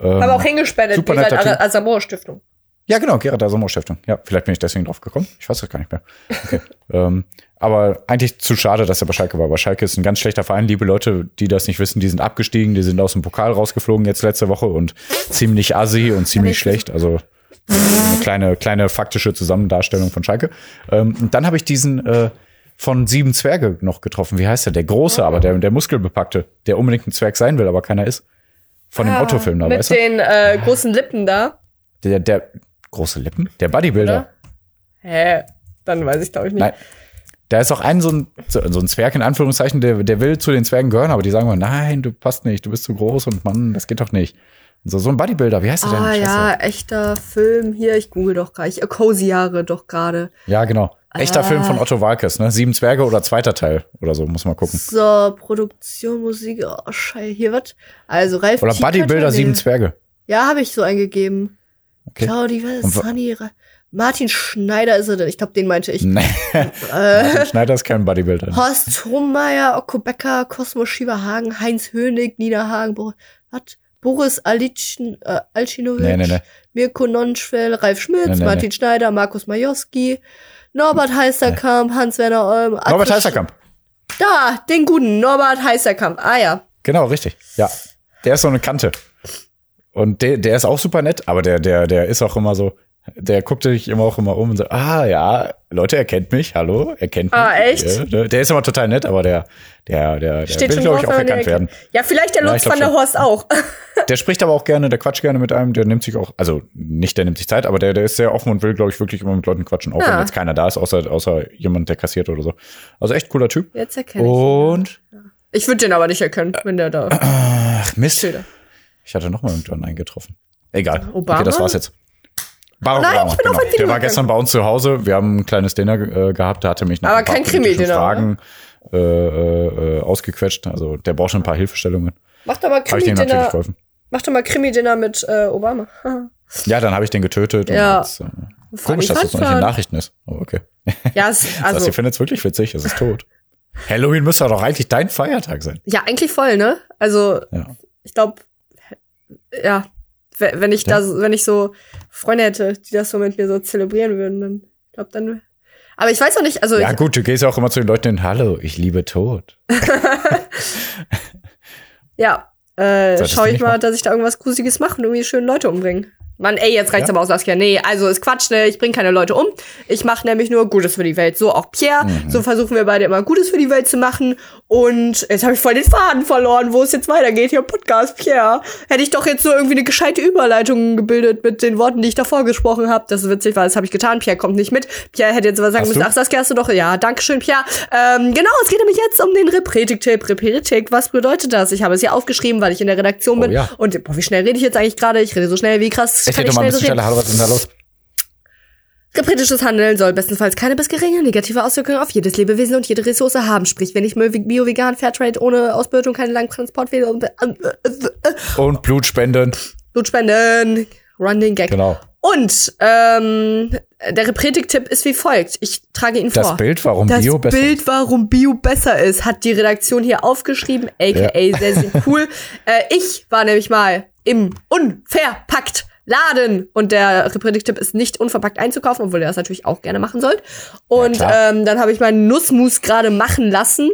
Ähm, Aber auch hingespendet, super Typ. Asamoah Stiftung. Ja, genau, Gerhard Asamoah Stiftung. Ja, vielleicht bin ich deswegen drauf gekommen. Ich weiß das gar nicht mehr. Okay. ähm, aber eigentlich zu schade, dass er bei Schalke war. Weil Schalke ist ein ganz schlechter Verein. Liebe Leute, die das nicht wissen, die sind abgestiegen, die sind aus dem Pokal rausgeflogen jetzt letzte Woche und ziemlich assi und ziemlich schlecht. Also eine kleine, kleine faktische Zusammendarstellung von Schalke. Ähm, und dann habe ich diesen äh, von Sieben Zwerge noch getroffen. Wie heißt der? Der Große, aber der, der Muskelbepackte, der unbedingt ein Zwerg sein will, aber keiner ist. Von dem Otto-Film da, Ah, Mit weißt du? den äh, großen Lippen da. Der, der große Lippen? Der Bodybuilder. Oder? Hä? Dann weiß ich, glaube ich, nicht. Nein. Da ist auch ein so, ein so ein Zwerg in Anführungszeichen, der, der will zu den Zwergen gehören, aber die sagen immer, nein, du passt nicht, du bist zu groß und Mann, das geht doch nicht. So, so ein Bodybuilder, wie heißt der denn? Ah ja, echter Film hier. Ich google doch gerade. Ich Cozy-Jahre doch gerade. Ja, genau. Echter Ah. Film von Otto Walkes, ne? Sieben Zwerge oder zweiter Teil oder so, muss man gucken. So, Produktion, Musik, oh, Scheiße, hier was? Also, Ralf Oder Tieckert, Bodybuilder, sieben Zwerge. Ja, habe ich so eingegeben. Okay. Claudi, was wa- Sunny, Martin Schneider ist er denn? Ich glaube, den meinte ich. Nee, Äh, Schneider ist kein Bodybuilder. Horst Hohmeier, Okko Becker, Cosmo Schieberhagen, Heinz Hönig, Nina Hagen, was? Boris Alitschen, äh, Alcinovic, Nee, nee, nee. Mirko Nonschwell, Ralf Schmitz, Martin Schneider, Markus Majowski, Norbert Heisterkamp, Hans-Werner Olm. Norbert Heißerkamp. Da, den guten Norbert Heisterkamp. Ah ja. Genau, richtig. Ja. Der ist so eine Kante. Und der, der ist auch super nett, aber der, der, der ist auch immer so, der guckt sich immer auch immer um und so, ah ja, Leute, er kennt mich, hallo, er kennt mich. Ah, echt? Ja, der, der ist immer total nett, aber der, der, der, der Steht will, schon glaube ich, auch erkannt den werden. Ja, vielleicht der Ja, Lutz glaub van der schon. Horst auch. Der spricht aber auch gerne, der quatscht gerne mit einem, der nimmt sich auch, also nicht der nimmt sich Zeit, aber der, der ist sehr offen und will, glaube ich, wirklich immer mit Leuten quatschen, auch Ja. wenn jetzt keiner da ist, außer, außer jemand, der kassiert oder so. Also echt cooler Typ. Jetzt erkenne ich. Und, Ich würde den aber nicht erkennen, wenn der da ach Mist, steht. ich hatte noch mal irgendwann einen getroffen. Egal. Obama? Okay, das war's jetzt. Barack Nein, ich bin auf genau. ein Video Der war gestern bei uns zu Hause. Wir haben ein kleines Dinner äh, gehabt. Da hatte mich noch Aber ein paar kein Krimi-Dinner, Fragen äh, äh, ausgequetscht. Also der braucht schon ein paar Hilfestellungen. Mach doch mal Habe ich natürlich Krimi-Dinner. geholfen. Mach doch mal Krimi-Dinner mit äh, Obama. Ja, dann habe ich den getötet. Ja. Und jetzt, äh, komisch, dass das noch nicht in Nachrichten ist. Aber okay. ja, es, Also, also, ihr findet es wirklich witzig. Es ist tot. Halloween müsste doch eigentlich dein Feiertag sein. ja, eigentlich voll, ne? Also, Ja. ich glaube, ja, wenn ich Ja. da, so- wenn ich so Freunde hätte, die das so mit mir so zelebrieren würden, dann, glaube, dann, aber ich weiß auch nicht, also, Ja gut, du gehst ja auch immer zu den Leuten hin, hallo, ich liebe Tod. ja, äh, Solltest schau du ich mal, machen. dass ich da irgendwas Gruseliges mache und irgendwie schön Leute umbringen. Mann, ey, jetzt reicht's Ja. aber aus, Saskia. Nee, also ist Quatsch, ne? Ich bring keine Leute um. Ich mache nämlich nur Gutes für die Welt. So auch Pierre. Mhm. So versuchen wir beide immer Gutes für die Welt zu machen. Und jetzt habe ich voll den Faden verloren, wo es jetzt weitergeht. Hier Podcast, Pierre. Hätte ich doch jetzt so irgendwie eine gescheite Überleitung gebildet mit den Worten, die ich davor gesprochen habe. Das ist witzig, weil das habe ich getan. Pierre kommt nicht mit. Pierre hätte jetzt was sagen Hast müssen. du? Ach, Saskia, hast du doch. Ja, danke schön, Pierre. Ähm, genau, es geht nämlich jetzt um den Repretik-Tipp. Repretik, was bedeutet das? Ich habe es hier aufgeschrieben, weil ich in der Redaktion Oh, bin. ja. Und boah, wie schnell rede ich jetzt eigentlich gerade? Ich rede so schnell, wie krass Ich doch mal ein bisschen schneller. Hallo, was ist denn da los? Repretisches Handeln soll bestenfalls keine bis geringe negative Auswirkungen auf jedes Lebewesen und jede Ressource haben. Sprich, wenn ich bio, vegan, Fairtrade, ohne Ausbeutung, keine langen Transportwege und äh, äh, Und Blut spenden. Blutspenden, Running Gag. Genau. Und ähm, der Repretik-Tipp ist wie folgt. Ich trage ihn Das vor. Bild, warum Das Bio besser Bild, warum Bio besser ist, hat die Redaktion hier aufgeschrieben, aka sehr, sehr cool. äh, ich war nämlich mal im Unverpackt Laden und der Repredik-Tipp ist nicht unverpackt einzukaufen, obwohl ihr das natürlich auch gerne machen sollt. Und klar. ähm, dann habe ich meinen Nussmus gerade machen lassen.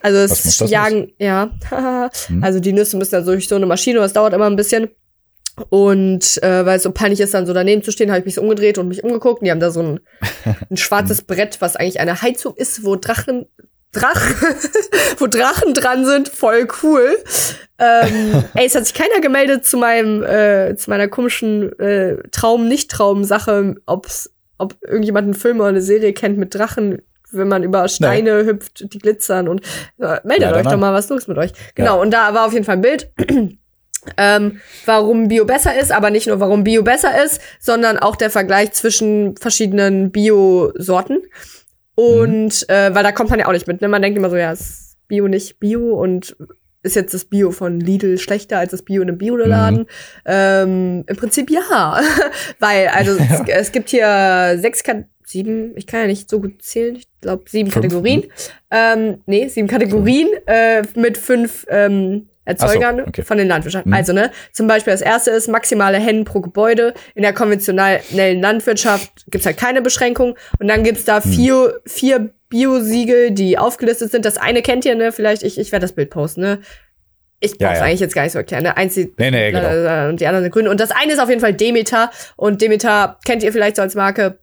Also es jagen, ja. Hm? Also die Nüsse müssen dann durch so eine Maschine, das dauert immer ein bisschen. Und äh, weil es so peinlich ist, dann so daneben zu stehen, habe ich mich so umgedreht und mich umgeguckt. Und die haben da so ein, ein schwarzes Brett, was eigentlich eine Heizung ist, wo Drachen, Drachen, wo Drachen dran sind. Voll cool. Ähm, ey, es hat sich keiner gemeldet zu meinem, äh, zu meiner komischen äh, Traum-Nicht-Traum-Sache, ob's, ob irgendjemand einen Film oder eine Serie kennt mit Drachen, wenn man über Steine hüpft, die glitzern und äh, meldet Leider euch doch mal, was los mit euch. Genau, und da war auf jeden Fall ein Bild. ähm, warum Bio besser ist, aber nicht nur warum Bio besser ist, sondern auch der Vergleich zwischen verschiedenen Bio-Sorten. Und äh, weil da kommt man ja auch nicht mit. Ne? Man denkt immer so, ja, ist Bio nicht Bio und ist jetzt das Bio von Lidl schlechter als das Bio in einem Bioladen? Ähm, Im Prinzip ja. weil, also es, es gibt hier sechs Kat sieben, ich kann ja nicht so gut zählen, ich glaube sieben Fünf, Kategorien. Ähm, nee, sieben Kategorien äh, mit fünf ähm, Erzeugern okay. von den Landwirtschaften. Mhm. Also, ne, zum Beispiel das erste ist maximale Hennen pro Gebäude. In der konventionellen Landwirtschaft gibt's halt keine Beschränkung. Und dann gibt's Mhm. da vier, vier Biosiegel, die aufgelistet sind. Das eine kennt ihr, ne? Vielleicht, ich, ich werde das Bild posten, ne? Ich Ja, brauch's ja. eigentlich jetzt gar nicht so erklären. Ne? Eins, die, Nee, nee, genau. äh, und die anderen sind grün. Und das eine ist auf jeden Fall Demeter. Und Demeter kennt ihr vielleicht so als Marke.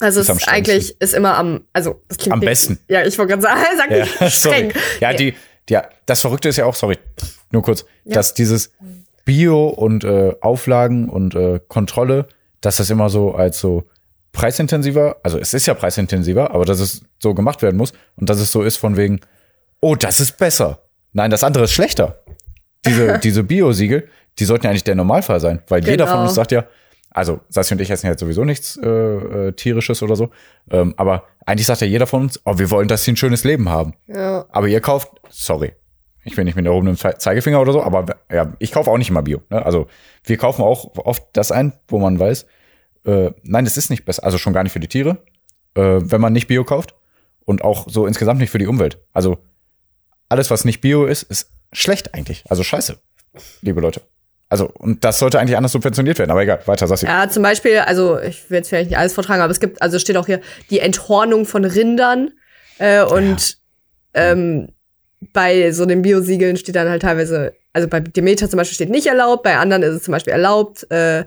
Also Ist ist eigentlich ist immer am, also das klingt Am besten. Ja, ich wollte gerade sagen, sag Ja, nicht streng. sorry. Ja, die, ja, das Verrückte ist ja auch, sorry, nur kurz, Ja. dass dieses Bio und äh, Auflagen und äh, Kontrolle, dass das immer so als so preisintensiver, also es ist ja preisintensiver, aber dass es so gemacht werden muss und dass es so ist von wegen, oh, das ist besser. Nein, das andere ist schlechter. Diese, diese Bio-Siegel, die sollten ja eigentlich der Normalfall sein, weil jeder von Genau. uns sagt ja, also Sassi und ich essen jetzt sowieso nichts äh, äh, tierisches oder so, ähm, aber eigentlich sagt ja jeder von uns, oh, wir wollen, dass sie ein schönes Leben haben. Ja. Aber ihr kauft, sorry, ich bin nicht mit erhobenem Ze- Zeigefinger oder so, aber ja, ich kaufe auch nicht immer Bio. Ne? Also wir kaufen auch oft das ein, wo man weiß, äh, nein, es ist nicht besser, also schon gar nicht für die Tiere, äh, wenn man nicht Bio kauft und auch so insgesamt nicht für die Umwelt. Also alles, was nicht Bio ist, ist schlecht eigentlich. Also scheiße, liebe Leute. Also und das sollte eigentlich anders subventioniert werden. Aber egal, weiter, Sassi. Ja, zum Beispiel, also ich will jetzt vielleicht nicht alles vortragen, aber es gibt, also steht auch hier die Enthornung von Rindern äh, und ähm, bei so den Biosiegeln steht dann halt teilweise, also bei Demeter zum Beispiel steht nicht erlaubt, bei anderen ist es zum Beispiel erlaubt, äh,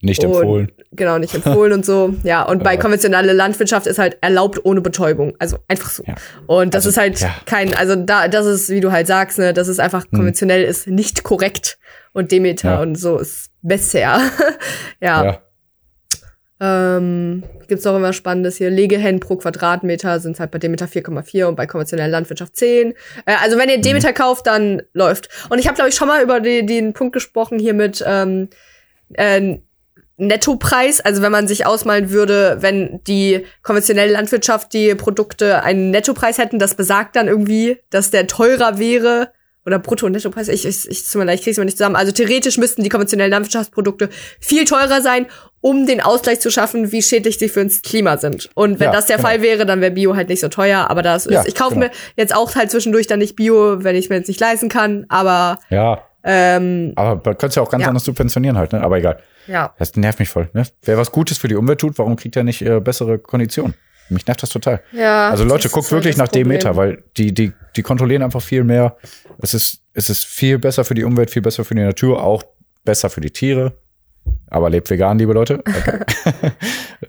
Nicht und- empfohlen. Genau, nicht empfohlen und so. Ja, und bei konventioneller Landwirtschaft ist halt erlaubt ohne Betäubung. Also einfach so. Ja. Und das Also, ist halt ja. kein, also da, das ist, wie du halt sagst, ne, das ist einfach konventionell ist nicht korrekt. Und Demeter Ja. und so ist besser. ja. Ähm, gibt's noch immer Spannendes hier. Legehennen pro Quadratmeter sind halt bei Demeter 4,4 und bei konventioneller Landwirtschaft 10. Äh, also wenn ihr Demeter kauft, dann läuft. Und ich habe, glaube ich, schon mal über die, den Punkt gesprochen hier mit ähm, äh, Nettopreis. Also wenn man sich ausmalen würde, wenn die konventionelle Landwirtschaft die Produkte einen Nettopreis hätten, das besagt dann irgendwie, dass der teurer wäre. Oder Brutto- und Nettopreis, ich, ich, ich, ich krieg's mal nicht zusammen. Also theoretisch müssten die konventionellen Landwirtschaftsprodukte viel teurer sein, um den Ausgleich zu schaffen, wie schädlich sie für ins Klima sind. Und wenn Ja, das der genau. Fall wäre, dann wäre Bio halt nicht so teuer. Aber das ist, Ja, ich kaufe genau. mir jetzt auch halt zwischendurch dann nicht Bio, wenn ich mir jetzt nicht leisten kann. Aber Ja. ähm, Aber man könnte es ja auch ganz Ja. anders subventionieren halt, ne? Aber egal. ja. Das nervt mich voll. Ne? Wer was Gutes für die Umwelt tut, warum kriegt er nicht äh, bessere Konditionen? Mich nervt das total. Ja, Also Leute, guckt wirklich nach Demeter, Problem. weil die, die, die kontrollieren einfach viel mehr. Es ist, es ist viel besser für die Umwelt, viel besser für die Natur, auch besser für die Tiere. Aber lebt vegan, liebe Leute. Okay.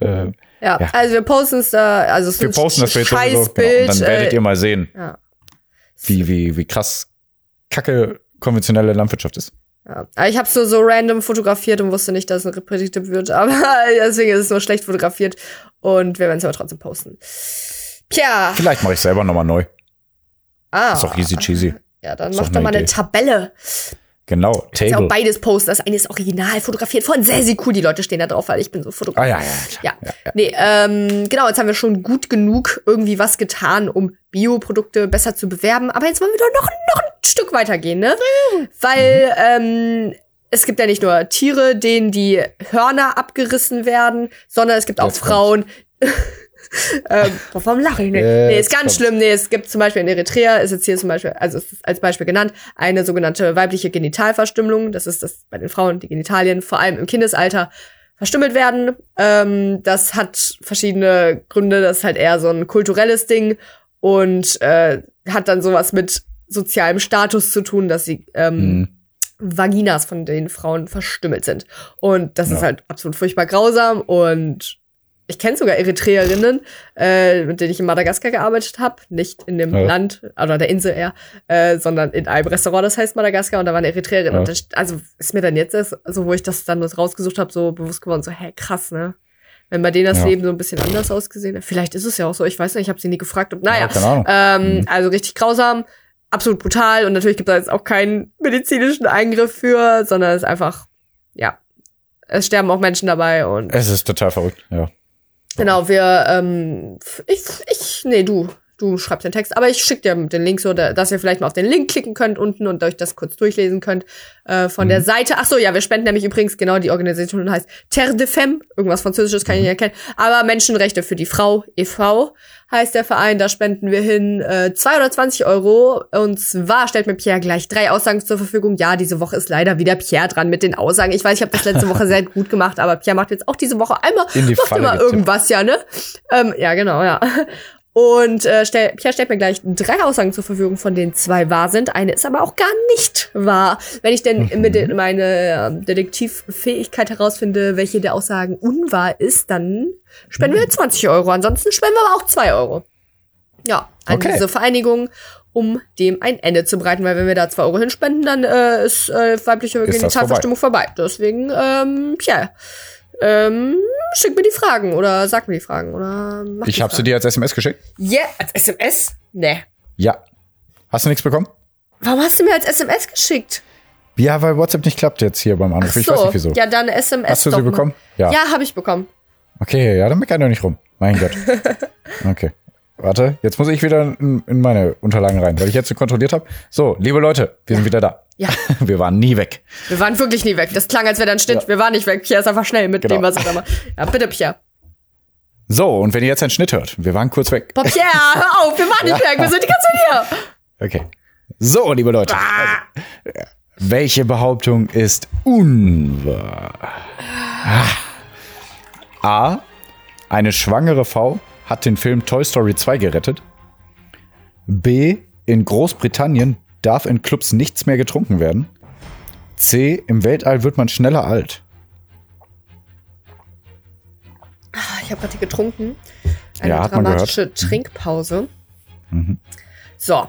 äh, Ja, Ja. also wir posten es da, also es wir ein posten das Bild sowieso. Genau. Dann werdet äh, ihr mal sehen, ja. wie, wie, wie krass kacke konventionelle Landwirtschaft ist. Ja. Ich habe so so random fotografiert und wusste nicht, dass es repräsentativ wird, aber deswegen ist es nur schlecht fotografiert und wir werden es aber trotzdem posten. Tja, Vielleicht mache ich selber nochmal neu. ah, Ist doch easy cheesy. ja, dann mach doch eine mal eine Idee. Tabelle. Genau, Ist ja auch Table. beides posten. Das eine ist original fotografiert von sehr, sehr cool. Die Leute stehen da drauf, weil ich bin so Fotograf. Ah ja, ja, klar. Ja, nee, ähm, genau, jetzt haben wir schon gut genug irgendwie was getan, um Bioprodukte besser zu bewerben. Aber jetzt wollen wir doch noch, noch ein Stück weitergehen, ne? Weil ähm, es gibt ja nicht nur Tiere, denen die Hörner abgerissen werden, sondern es gibt auch Jetzt. Frauen. ähm, warum lache ich nicht? Nee, ist Jetzt ganz kommt's. schlimm. Nee, es gibt zum Beispiel in Eritrea, ist jetzt hier zum Beispiel, also es ist als Beispiel genannt, eine sogenannte weibliche Genitalverstümmelung. Das ist das bei den Frauen, die Genitalien, vor allem im Kindesalter, verstümmelt werden. Ähm, das hat verschiedene Gründe. Das ist halt eher so ein kulturelles Ding und äh, hat dann sowas mit sozialem Status zu tun, dass sie ähm, Mhm. Vaginas von den Frauen verstümmelt sind. Und das ist Ja. halt absolut furchtbar grausam und ich kenne sogar Eritreerinnen, äh, mit denen ich in Madagaskar gearbeitet habe, nicht in dem Ja. Land oder der Insel eher, äh, sondern in einem Restaurant, das heißt Madagaskar, und da war eine Eritreerin. Ja. Das, also ist mir dann jetzt, erst, so wo ich das dann rausgesucht habe, so bewusst geworden, so, hä, krass, ne? Wenn bei denen das Ja. Leben so ein bisschen anders ausgesehen hat. Vielleicht ist es ja auch so, ich weiß nicht, ich habe sie nie gefragt. Und, naja, ähm, Mhm. also richtig grausam, absolut brutal und natürlich gibt es jetzt auch keinen medizinischen Eingriff für, sondern es ist einfach, ja, es sterben auch Menschen dabei und Es ist total verrückt, ja. Genau, wir, ähm, ich, ich, nee, du, du schreibst den Text, aber ich schicke dir den Link so, da- dass ihr vielleicht mal auf den Link klicken könnt unten und euch das kurz durchlesen könnt äh, von der Seite. Ach so, ja, wir spenden nämlich übrigens genau die Organisation heißt Terre de Femme, irgendwas Französisches kann ich nicht erkennen, aber Menschenrechte für die Frau e.V. heißt der Verein. Da spenden wir hin äh, 2 oder 20 Euro und zwar stellt mir Pierre gleich drei Aussagen zur Verfügung. Ja, diese Woche ist leider wieder Pierre dran mit den Aussagen. Ich weiß, ich habe das letzte Woche sehr gut gemacht, aber Pierre macht jetzt auch diese Woche einmal In die macht Falle immer getippt. irgendwas, ja, ne? Ähm, ja, genau, ja. Und äh, stell, Pierre stellt mir gleich drei Aussagen zur Verfügung, von denen zwei wahr sind. Eine ist aber auch gar nicht wahr. Wenn ich denn Mhm. mit de meine ähm, Detektivfähigkeit herausfinde, welche der Aussagen unwahr ist, dann spenden Mhm. wir 20 Euro. Ansonsten spenden wir aber auch zwei Euro. Ja, an Okay. diese Vereinigung, um dem ein Ende zu bereiten, weil wenn wir da zwei Euro hinspenden, dann äh, ist äh, weibliche Genitalverstimmung vorbei. Deswegen, ähm, Pierre, ähm, schick mir die Fragen oder sag mir die Fragen oder mach Ich habe sie dir als SMS geschickt. Yeah, als SMS? Nee. Ja. Hast du nichts bekommen? Warum hast du mir als SMS geschickt? Ja, weil WhatsApp nicht klappt jetzt hier beim Anruf. Ach Ich so, weiß nicht wieso. ja, dann SMS Hast du sie mal. bekommen? Ja. Ja, habe ich bekommen. Okay, ja, dann meckern doch nicht rum. Mein Gott. Okay. Warte, jetzt muss ich wieder in, in meine Unterlagen rein, weil ich jetzt so kontrolliert habe. So, liebe Leute, wir sind wieder da. Ja. Wir waren nie weg. Wir waren wirklich nie weg. Das klang, als wäre da ein Schnitt. Ja. Wir waren nicht weg. Pierre ist einfach schnell mit Genau. dem, was er da macht. Ja, bitte, Pierre. So, und wenn ihr jetzt einen Schnitt hört, wir waren kurz weg. Boah, Pierre, hör auf. Wir waren nicht weg. Wir sind die ganze Zeit hier. Okay. So, liebe Leute. Also, welche Behauptung ist unwahr? Ah. A. Eine schwangere Frau hat den Film Toy Story 2 gerettet. B. In Großbritannien darf in Clubs nichts mehr getrunken werden. C. Im Weltall wird man schneller alt. Ich habe gerade getrunken. Eine Ja, hat man dramatische Trinkpause. So.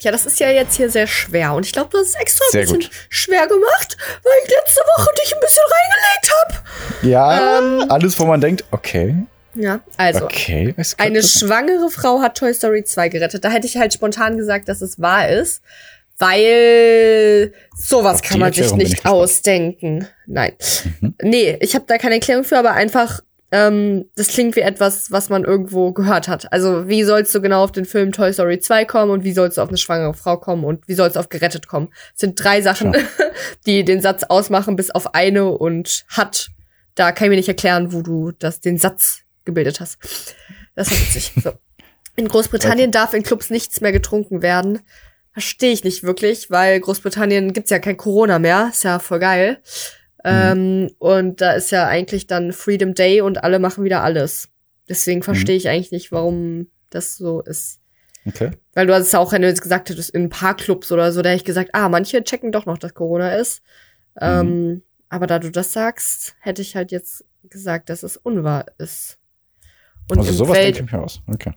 Ja, das ist ja jetzt hier sehr schwer. Und ich glaube, du hast es extra ein Sehr bisschen gut. schwer gemacht, weil ich letzte Woche dich ein bisschen reingelegt habe. Ja, alles, wo man denkt, okay, Ja, also. okay. Eine schwangere Frau hat Toy Story 2 gerettet. Da hätte ich halt spontan gesagt, dass es wahr ist. Weil sowas kann man sich Erklärung nicht ausdenken. Nein. Mhm. Nee, ich habe da keine Erklärung für, aber einfach, ähm, das klingt wie etwas, was man irgendwo gehört hat. Also, wie sollst du genau auf den Film Toy Story 2 kommen und wie sollst du auf eine schwangere Frau kommen und wie sollst du auf gerettet kommen? Das sind drei Sachen, die den Satz ausmachen, bis auf eine und hat. Da kann ich mir nicht erklären, wo du das, den Satz gebildet hast. Das ist witzig. So. In Großbritannien darf in Clubs nichts mehr getrunken werden. Verstehe ich nicht wirklich, weil Großbritannien gibt's ja kein Corona mehr. Ist ja voll geil. Ähm, und da ist ja eigentlich dann Freedom Day und alle machen wieder alles. Deswegen verstehe ich eigentlich nicht, warum das so ist. Okay. Weil du hast es auch, wenn du jetzt gesagt hättest, in ein paar Clubs oder so, da hätte ich gesagt, ah, manche checken doch noch, dass Corona ist. Ähm, aber da du das sagst, hätte ich halt jetzt gesagt, dass es unwahr ist. Und Also im sowas denke ich mir aus. Okay.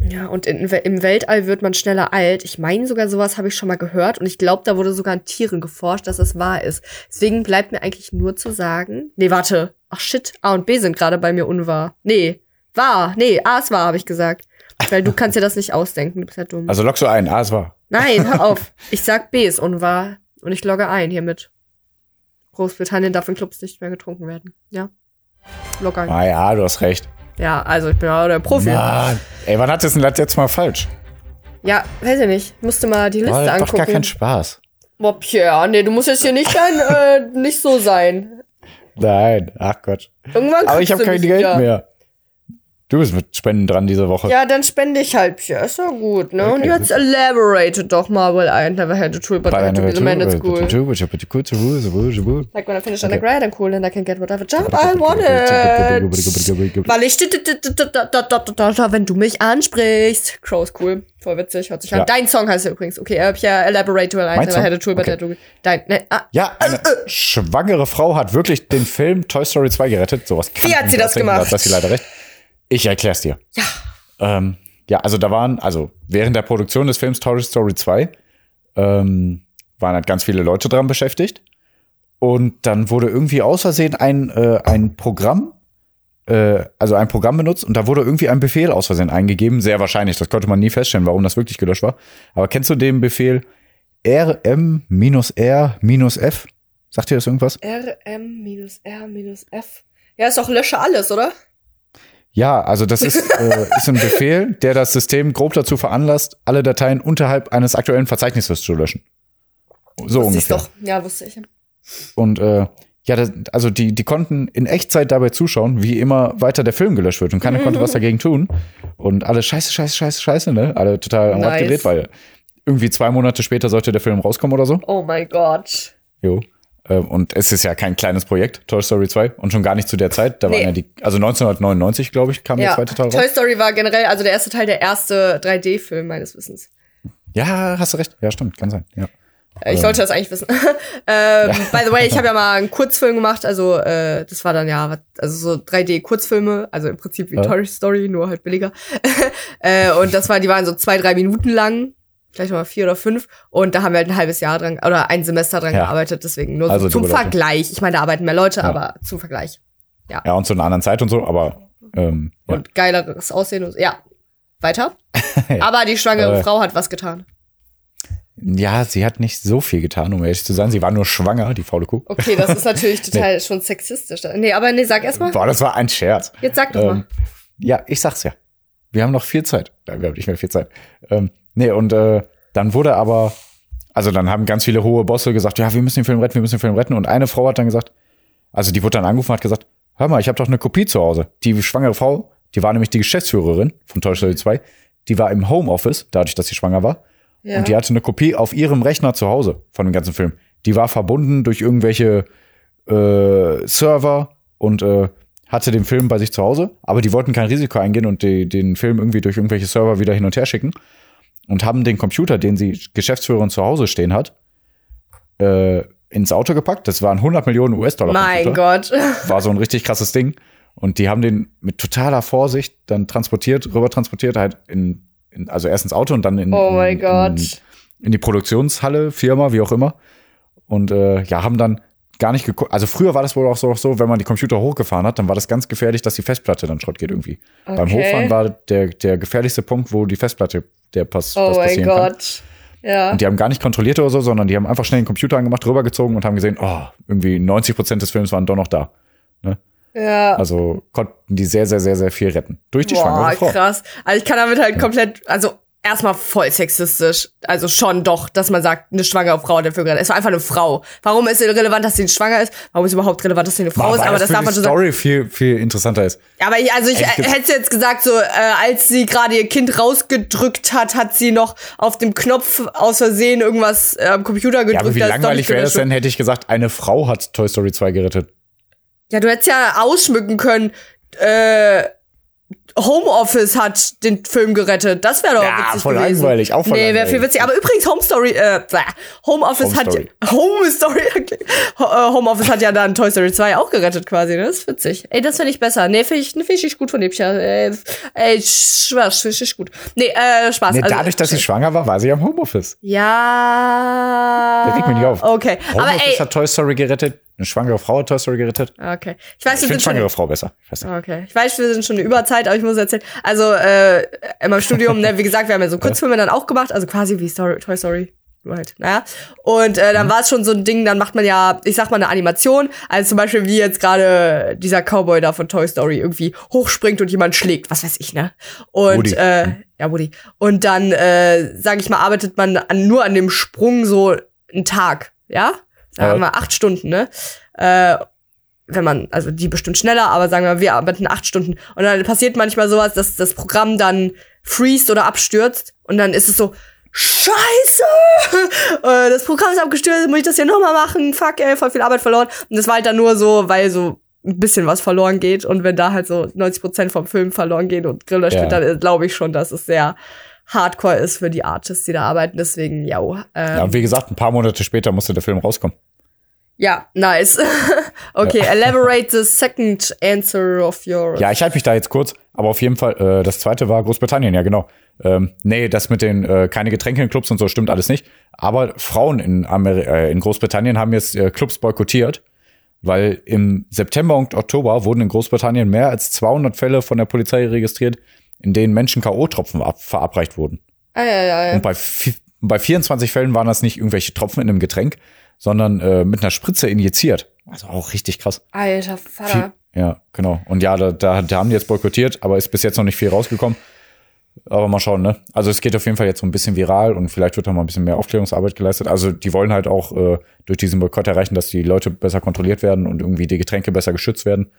ja, und in, im Weltall wird man schneller alt. Ich meine sogar, sowas habe ich schon mal gehört. Und ich glaube, da wurde sogar an Tieren geforscht, dass es wahr ist. Deswegen bleibt mir eigentlich nur zu sagen. Nee, warte. Ach shit, A und B sind gerade bei mir unwahr. Nee, wahr. Nee, A ist wahr, habe ich gesagt. Weil du kannst dir das nicht ausdenken. Du bist ja dumm. Also lockst du ein, ah, es war. Nein, hör auf. Ich sag B ist unwahr. Und ich logge ein hiermit. Großbritannien darf in Clubs nicht mehr getrunken werden. Ja. Log ein. Ah ja, du hast recht. Ja, also ich bin ja der Profi. Mann. Ey, wann hat das denn das jetzt mal falsch? Ja, weiß ich nicht. Musste mal die Liste doch angucken. gar kein Spaß. Boah, Pierre, nee, du musst jetzt hier nicht dein, äh, nicht so sein. Nein, ach Gott. Irgendwann Aber ich habe du kein Geld wieder. mehr. Du bist mit Spenden dran diese Woche. Ja, dann spende ich halt, Pierre. Ist ja gut, ne? Und Okay, jetzt elaborate doch mal, well, I never had a tool, but I had to be the man at school. Like when I finish Okay. undergrad and cool and I can get whatever job I wanted. Weil ich, wenn du mich ansprichst. Crow ist cool. Voll witzig. Hört sich Ja. an. Dein Song heißt ja übrigens. Okay, äh, Pierre, elaborate, well, I never had a tool, but I had to Dein, ne, ah, Ja, eine schwangere Frau hat wirklich den Film Toy Story 2 gerettet. Sowas kann Wie hat sie das gemacht? Da hat sie leider recht. Ich erklär's dir. Ja. Ähm, ja, also da waren, also während der Produktion des Films Toy Story 2 ähm, waren halt ganz viele Leute dran beschäftigt. Und dann wurde irgendwie aus Versehen ein, äh, ein Programm, äh, also ein Programm benutzt und da wurde irgendwie ein Befehl aus Versehen eingegeben. Sehr wahrscheinlich, das konnte man nie feststellen, warum das wirklich gelöscht war. Aber kennst du den Befehl RM-R-F? Sagt dir das irgendwas? RM-R-F. Ja, ist doch lösche alles, oder? Ja, also das ist, äh, ist ein Befehl, der das System grob dazu veranlasst, alle Dateien unterhalb eines aktuellen Verzeichnisses zu löschen. So Wusste ich ungefähr. doch. Ja, wusste ich. Und äh, ja, das, also die, die konnten in Echtzeit dabei zuschauen, wie immer weiter der Film gelöscht wird und keiner konnte was dagegen tun. Und alle scheiße, scheiße, scheiße, scheiße, ne? Alle total am Rad Nice. gedreht, weil irgendwie zwei Monate später sollte der Film rauskommen oder so. Oh mein Gott. Jo. Ähm, Und es ist ja kein kleines Projekt, Toy Story 2. Und schon gar nicht zu der Zeit. Da Nee. waren ja die, also 1999, glaube ich, kam der Ja, zweite Teil raus. Toy Story war generell, also der erste Teil, der erste 3D-Film meines Wissens. Ja, hast du recht. Ja, stimmt, kann sein. Ja. Äh, Ich sollte das eigentlich wissen. ähm, By the way, ich habe ja mal einen Kurzfilm gemacht, also äh, das war dann ja, also so 3D-Kurzfilme, also im Prinzip wie Ja. Toy Story, nur halt billiger. äh, und das war, die waren so zwei, drei Minuten lang, vielleicht mal vier oder fünf. Und da haben wir halt ein halbes Jahr dran oder ein Semester dran Ja. gearbeitet, deswegen nur Also so zum. Vergleich. Ich meine, da arbeiten mehr Leute, Ja. aber zum Vergleich. Ja, und zu einer anderen Zeit und so, aber ähm, ja. Und geileres Aussehen und so. Ja. Weiter. Aber die schwangere Äh. Frau hat was getan. Ja, sie hat nicht so viel getan, um ehrlich zu sein. Sie war nur schwanger, die faule Kuh. Okay, das ist natürlich total schon sexistisch. Nee, aber nee, sag erst mal. Boah, das war ein Scherz. Jetzt sag doch Ähm, mal. ja, ich sag's ja. Wir haben noch viel Zeit. Nein, wir haben nicht mehr viel Zeit. Ähm, nee, und äh, dann wurde aber, also dann haben ganz viele hohe Bosse gesagt, ja, wir müssen den Film retten, wir müssen den Film retten. Und eine Frau hat dann gesagt, also die wurde dann angerufen und hat gesagt, hör mal, ich habe doch eine Kopie zu Hause. Die schwangere Frau, die war nämlich die Geschäftsführerin von Toy Story 2, die war im Homeoffice, dadurch, dass sie schwanger war. Ja. Und die hatte eine Kopie auf ihrem Rechner zu Hause von dem ganzen Film. Die war verbunden durch irgendwelche äh, Server und äh, hatte den Film bei sich zu Hause, aber die wollten kein Risiko eingehen und die, den Film irgendwie durch irgendwelche Server wieder hin und her schicken und haben den Computer, den sie Geschäftsführerin zu Hause stehen hat, äh, ins Auto gepackt. Das waren 100 Millionen US-Dollar. mein. Gott. War so ein richtig krasses Ding. Und die haben den mit totaler Vorsicht dann transportiert, rüber transportiert, halt in, in also erst ins Auto und dann in, Oh mein in, Gott. in, in die Produktionshalle, Firma, wie auch immer. Und äh, ja, haben dann gar nicht geguckt. Also früher war das wohl auch so, auch so, wenn man die Computer hochgefahren hat, dann war das ganz gefährlich, dass die Festplatte dann Schrott geht irgendwie. Beim Okay. Hochfahren war der, der gefährlichste Punkt, wo die Festplatte der pass, Oh was mein passieren kann. Gott. Ja. Und die haben gar nicht kontrolliert oder so, sondern die haben einfach schnell den Computer angemacht, rübergezogen und haben gesehen, oh, irgendwie 90 Prozent des Films waren doch noch da. Ja. Also konnten die sehr, sehr, sehr, sehr viel retten. Durch die Boah, schwangere Frau. krass. Also ich kann damit halt komplett, also erstmal voll sexistisch. Also schon doch, dass man sagt, eine schwangere Frau hat dafür gerettet. Es war einfach eine Frau. Warum ist es relevant, dass sie schwanger ist? Warum ist es überhaupt relevant, dass sie eine Frau Boah, ist? Aber das darf die man schon sagen. Story viel, viel interessanter ist. Aber ich, also ich äh, hätte jetzt gesagt, so äh, als sie gerade ihr Kind rausgedrückt hat, hat sie noch auf dem Knopf aus Versehen irgendwas äh, am Computer gedrückt. Ja, aber wie langweilig wäre das denn, hätte ich gesagt, eine Frau hat Toy Story 2 gerettet. Ja, du hättest ja ausschmücken können. Äh, Homeoffice hat den Film gerettet. Das wäre doch Ja, witzig voll gewesen. langweilig, auch voll Nee, wäre viel witzig. Aber übrigens Home Story, äh, Homeoffice Home hat Story. ja, Home Story, Ho- äh, Homeoffice hat ja dann Toy Story 2 auch gerettet quasi, ne? Das ist witzig. Ey, das finde ich besser. Nee, finde ich, find ich gut von dem. Ey, ey Spaß, finde ich gut. Nee, äh, Spaß. Nee, also, dadurch, dass sie schwanger war, war sie am Homeoffice. Ja. Der regt mich nicht auf. Okay. Aber Homeoffice ey. hat Toy Story gerettet. Eine schwangere Frau hat Toy Story gerettet. Okay. Ich weiß, Ich finde schwangere Frau besser. Ich weiß nicht. Okay. Ich weiß, wir sind schon über Zeit, aber ich muss erzählen. Also, äh, in meinem Studium, ne, wie gesagt, wir haben ja so Kurzfilme dann auch gemacht, also quasi wie Story, Toy Story. Nur Halt, naja. Und äh, Mhm. dann war es schon so ein Ding, dann macht man ja, ich sag mal, eine Animation. Also zum Beispiel, wie jetzt gerade dieser Cowboy da von Toy Story irgendwie hochspringt und jemand schlägt, was weiß ich, ne? Und Woody. äh, ja, Woody. Und dann, äh, sag ich mal, arbeitet man an, nur an dem Sprung so einen Tag, ja? Sagen wir mal acht Stunden, ne? Äh, wenn man, also die bestimmt schneller, aber sagen wir, wir arbeiten acht Stunden. Und dann passiert manchmal sowas, dass das Programm dann freest oder abstürzt und dann ist es so, Scheiße! Äh, das Programm ist abgestürzt, muss ich das hier nochmal machen? Fuck, ey, voll viel Arbeit verloren. Und das war halt dann nur so, weil so ein bisschen was verloren geht. Und wenn da halt so 90% vom Film verloren geht und gelöscht Ja. wird, dann glaube ich schon, dass es sehr hardcore ist für die Artists, die da arbeiten. Deswegen, ja. Ähm, Ja, und wie gesagt, ein paar Monate später musste der Film rauskommen. Ja, nice. okay, elaborate the second answer of yours. Ja, ich halte mich da jetzt kurz, aber auf jeden Fall, äh, das zweite war Großbritannien, ja genau. Ähm, nee, das mit den äh, keine Getränke in Clubs und so stimmt alles nicht. Aber Frauen in, Ameri äh, in Großbritannien haben jetzt äh, Clubs boykottiert, weil im September und Oktober wurden in Großbritannien mehr als 200 Fälle von der Polizei registriert, in denen Menschen K.O.-Tropfen ab- verabreicht wurden. Ah, ja, ja, ja. Und bei, bei 24 Fällen waren das nicht irgendwelche Tropfen in einem Getränk, sondern äh, mit einer Spritze injiziert. Also auch richtig krass. Alter Viel, Vater. ja, genau. Und ja, da, da, da haben die jetzt boykottiert, aber ist bis jetzt noch nicht viel rausgekommen. Aber mal schauen, ne? Also es geht auf jeden Fall jetzt so ein bisschen viral und vielleicht wird da mal ein bisschen mehr Aufklärungsarbeit geleistet. Also die wollen halt auch äh, durch diesen Boykott erreichen, dass die Leute besser kontrolliert werden und irgendwie die Getränke besser geschützt werden.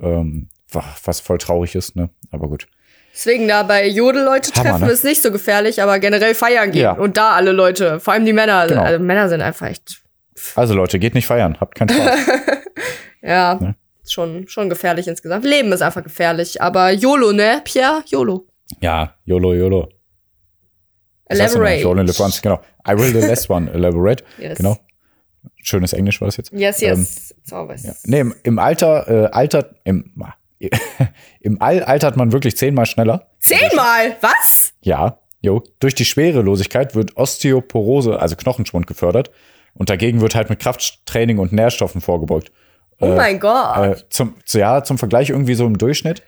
Ähm, wa- was voll traurig ist, ne? Aber gut. Deswegen da bei Jodel Leute Hammer, treffen ne? ist nicht so gefährlich, aber generell feiern gehen Ja. und da alle Leute, vor allem die Männer, Genau. also Männer sind einfach echt, Also Leute, geht nicht feiern, habt keinen Spaß. ja, Ne? schon schon gefährlich insgesamt. Leben ist einfach gefährlich, aber YOLO, ne? Pierre, YOLO. ja, YOLO, YOLO. Elaborate. Only live once, genau. I will the last one elaborate. Yes. Genau. Schönes Englisch war das jetzt. Yes, Ähm, yes. It's always. Ja. Nee, im, im Alter, äh, altert, im, im All altert man wirklich zehnmal schneller. Zehnmal? Was? Ja, jo. Durch die Schwerelosigkeit wird Osteoporose, also Knochenschwund, gefördert. Und dagegen wird halt mit Krafttraining und Nährstoffen vorgebeugt. Oh mein Gott. Äh, zum, zu- ja, zum Vergleich irgendwie so im Durchschnitt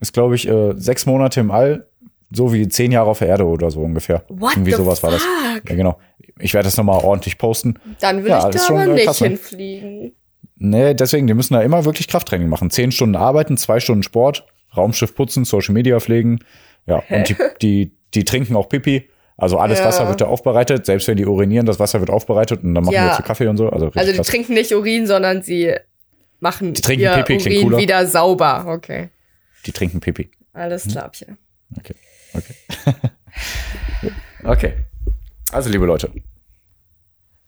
ist, glaube ich, äh, sechs Monate im All so wie zehn Jahre auf der Erde oder so ungefähr. What Irgendwie the sowas war das. fuck? Ja, genau. Ich werde das nochmal ordentlich posten. Dann will Ja, ich da schon, aber äh, nicht ne? hinfliegen. Nee, deswegen, die müssen da immer wirklich Krafttraining machen. Zehn Stunden arbeiten, zwei Stunden Sport, Raumschiff putzen, Social Media pflegen. Ja, und die, die, die trinken auch Pipi. Also alles Ja. Wasser wird da aufbereitet. Selbst wenn die urinieren, das Wasser wird aufbereitet und dann machen Ja. die jetzt Kaffee und so. Also Also die krass. trinken nicht Urin, sondern sie machen Die trinken ihr Pipi, Urin cooler. wieder sauber. Okay, Die trinken Pipi. alles klar, Pierre. Okay, okay. okay. Also, liebe Leute,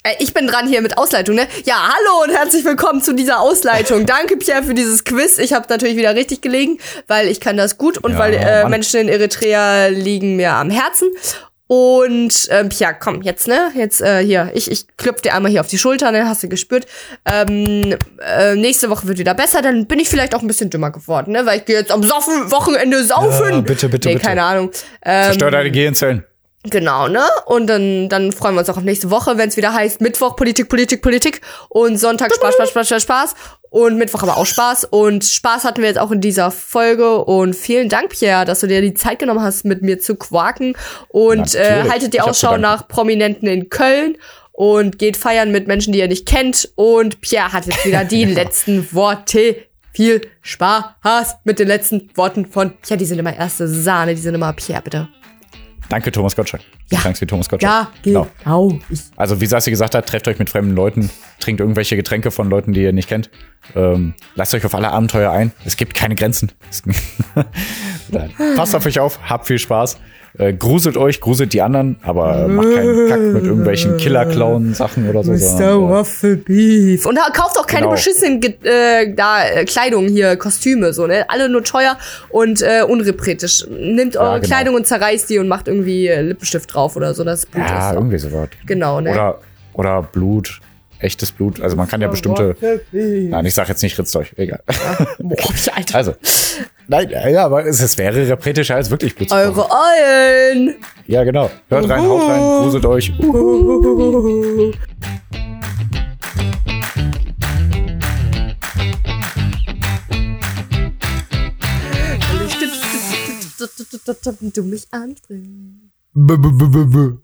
Äh, Ich bin dran hier mit Ausleitung, ne? Ja, hallo und herzlich willkommen zu dieser Ausleitung. Danke, Pierre, für dieses Quiz. Ich habe natürlich wieder richtig gelegen, weil ich kann das gut und Ja, weil äh. Menschen in Eritrea liegen mir am Herzen. Und ähm, ja, komm, jetzt, ne? Jetzt äh, hier, ich, ich klopf dir einmal hier auf die Schulter, ne? Hast du gespürt. Ähm, äh, nächste Woche wird wieder besser, dann bin ich vielleicht auch ein bisschen dümmer geworden, ne? Weil ich gehe jetzt am Saufen, Wochenende saufen. Ja, bitte, bitte, nee, bitte. keine Ahnung. Ähm, zerstör deine Gehirnzellen. Genau, ne? Und dann, dann freuen wir uns auch auf nächste Woche, wenn es wieder heißt Mittwoch Politik, Politik, Politik und Sonntag Spaß, Spaß, Spaß, Spaß, Spaß und Mittwoch aber auch Spaß und Spaß hatten wir jetzt auch in dieser Folge und vielen Dank, Pierre, dass du dir die Zeit genommen hast, mit mir zu quaken und äh, haltet die Ausschau nach Prominenten in Köln und geht feiern mit Menschen, die ihr nicht kennt und Pierre hat jetzt wieder die letzten Worte. Viel Spaß mit den letzten Worten von Pierre. Die sind immer erste Sahne, die sind immer Pierre, bitte. Danke, Thomas Gottschalk. Ja. Danke wie Thomas Gottschalk. Ja, Genau. genau. Also, wie Sassi gesagt hat, trefft euch mit fremden Leuten, trinkt irgendwelche Getränke von Leuten, die ihr nicht kennt. Ähm, lasst euch auf alle Abenteuer ein. Es gibt keine Grenzen. Passt auf euch auf, habt viel Spaß. Äh, gruselt euch, gruselt die anderen, aber macht keinen Kack mit irgendwelchen Killer-Clown-Sachen oder so. sondern, äh, Waffel Beef. Und kauft auch keine Genau. beschissenen äh, da, äh, Kleidung hier, Kostüme, so, ne? Alle nur teuer und äh, unrepretisch. Nehmt eure genau. Kleidung und zerreißt die und macht irgendwie äh, Lippenstift drauf oder so, das Blut ja, ist. irgendwie sowas. Genau, ne? Oder, oder Blut, echtes Blut. Also man kann ja bestimmte. Nein, ich sag jetzt nicht Ritzzeug, egal. Boah, Alter. Also. Nein, ja, aber es, es wäre repretischer als wirklich Blut. Eure Eulen. Ja, genau. Hört rein, haut rein, gruselt euch. Du mich -b.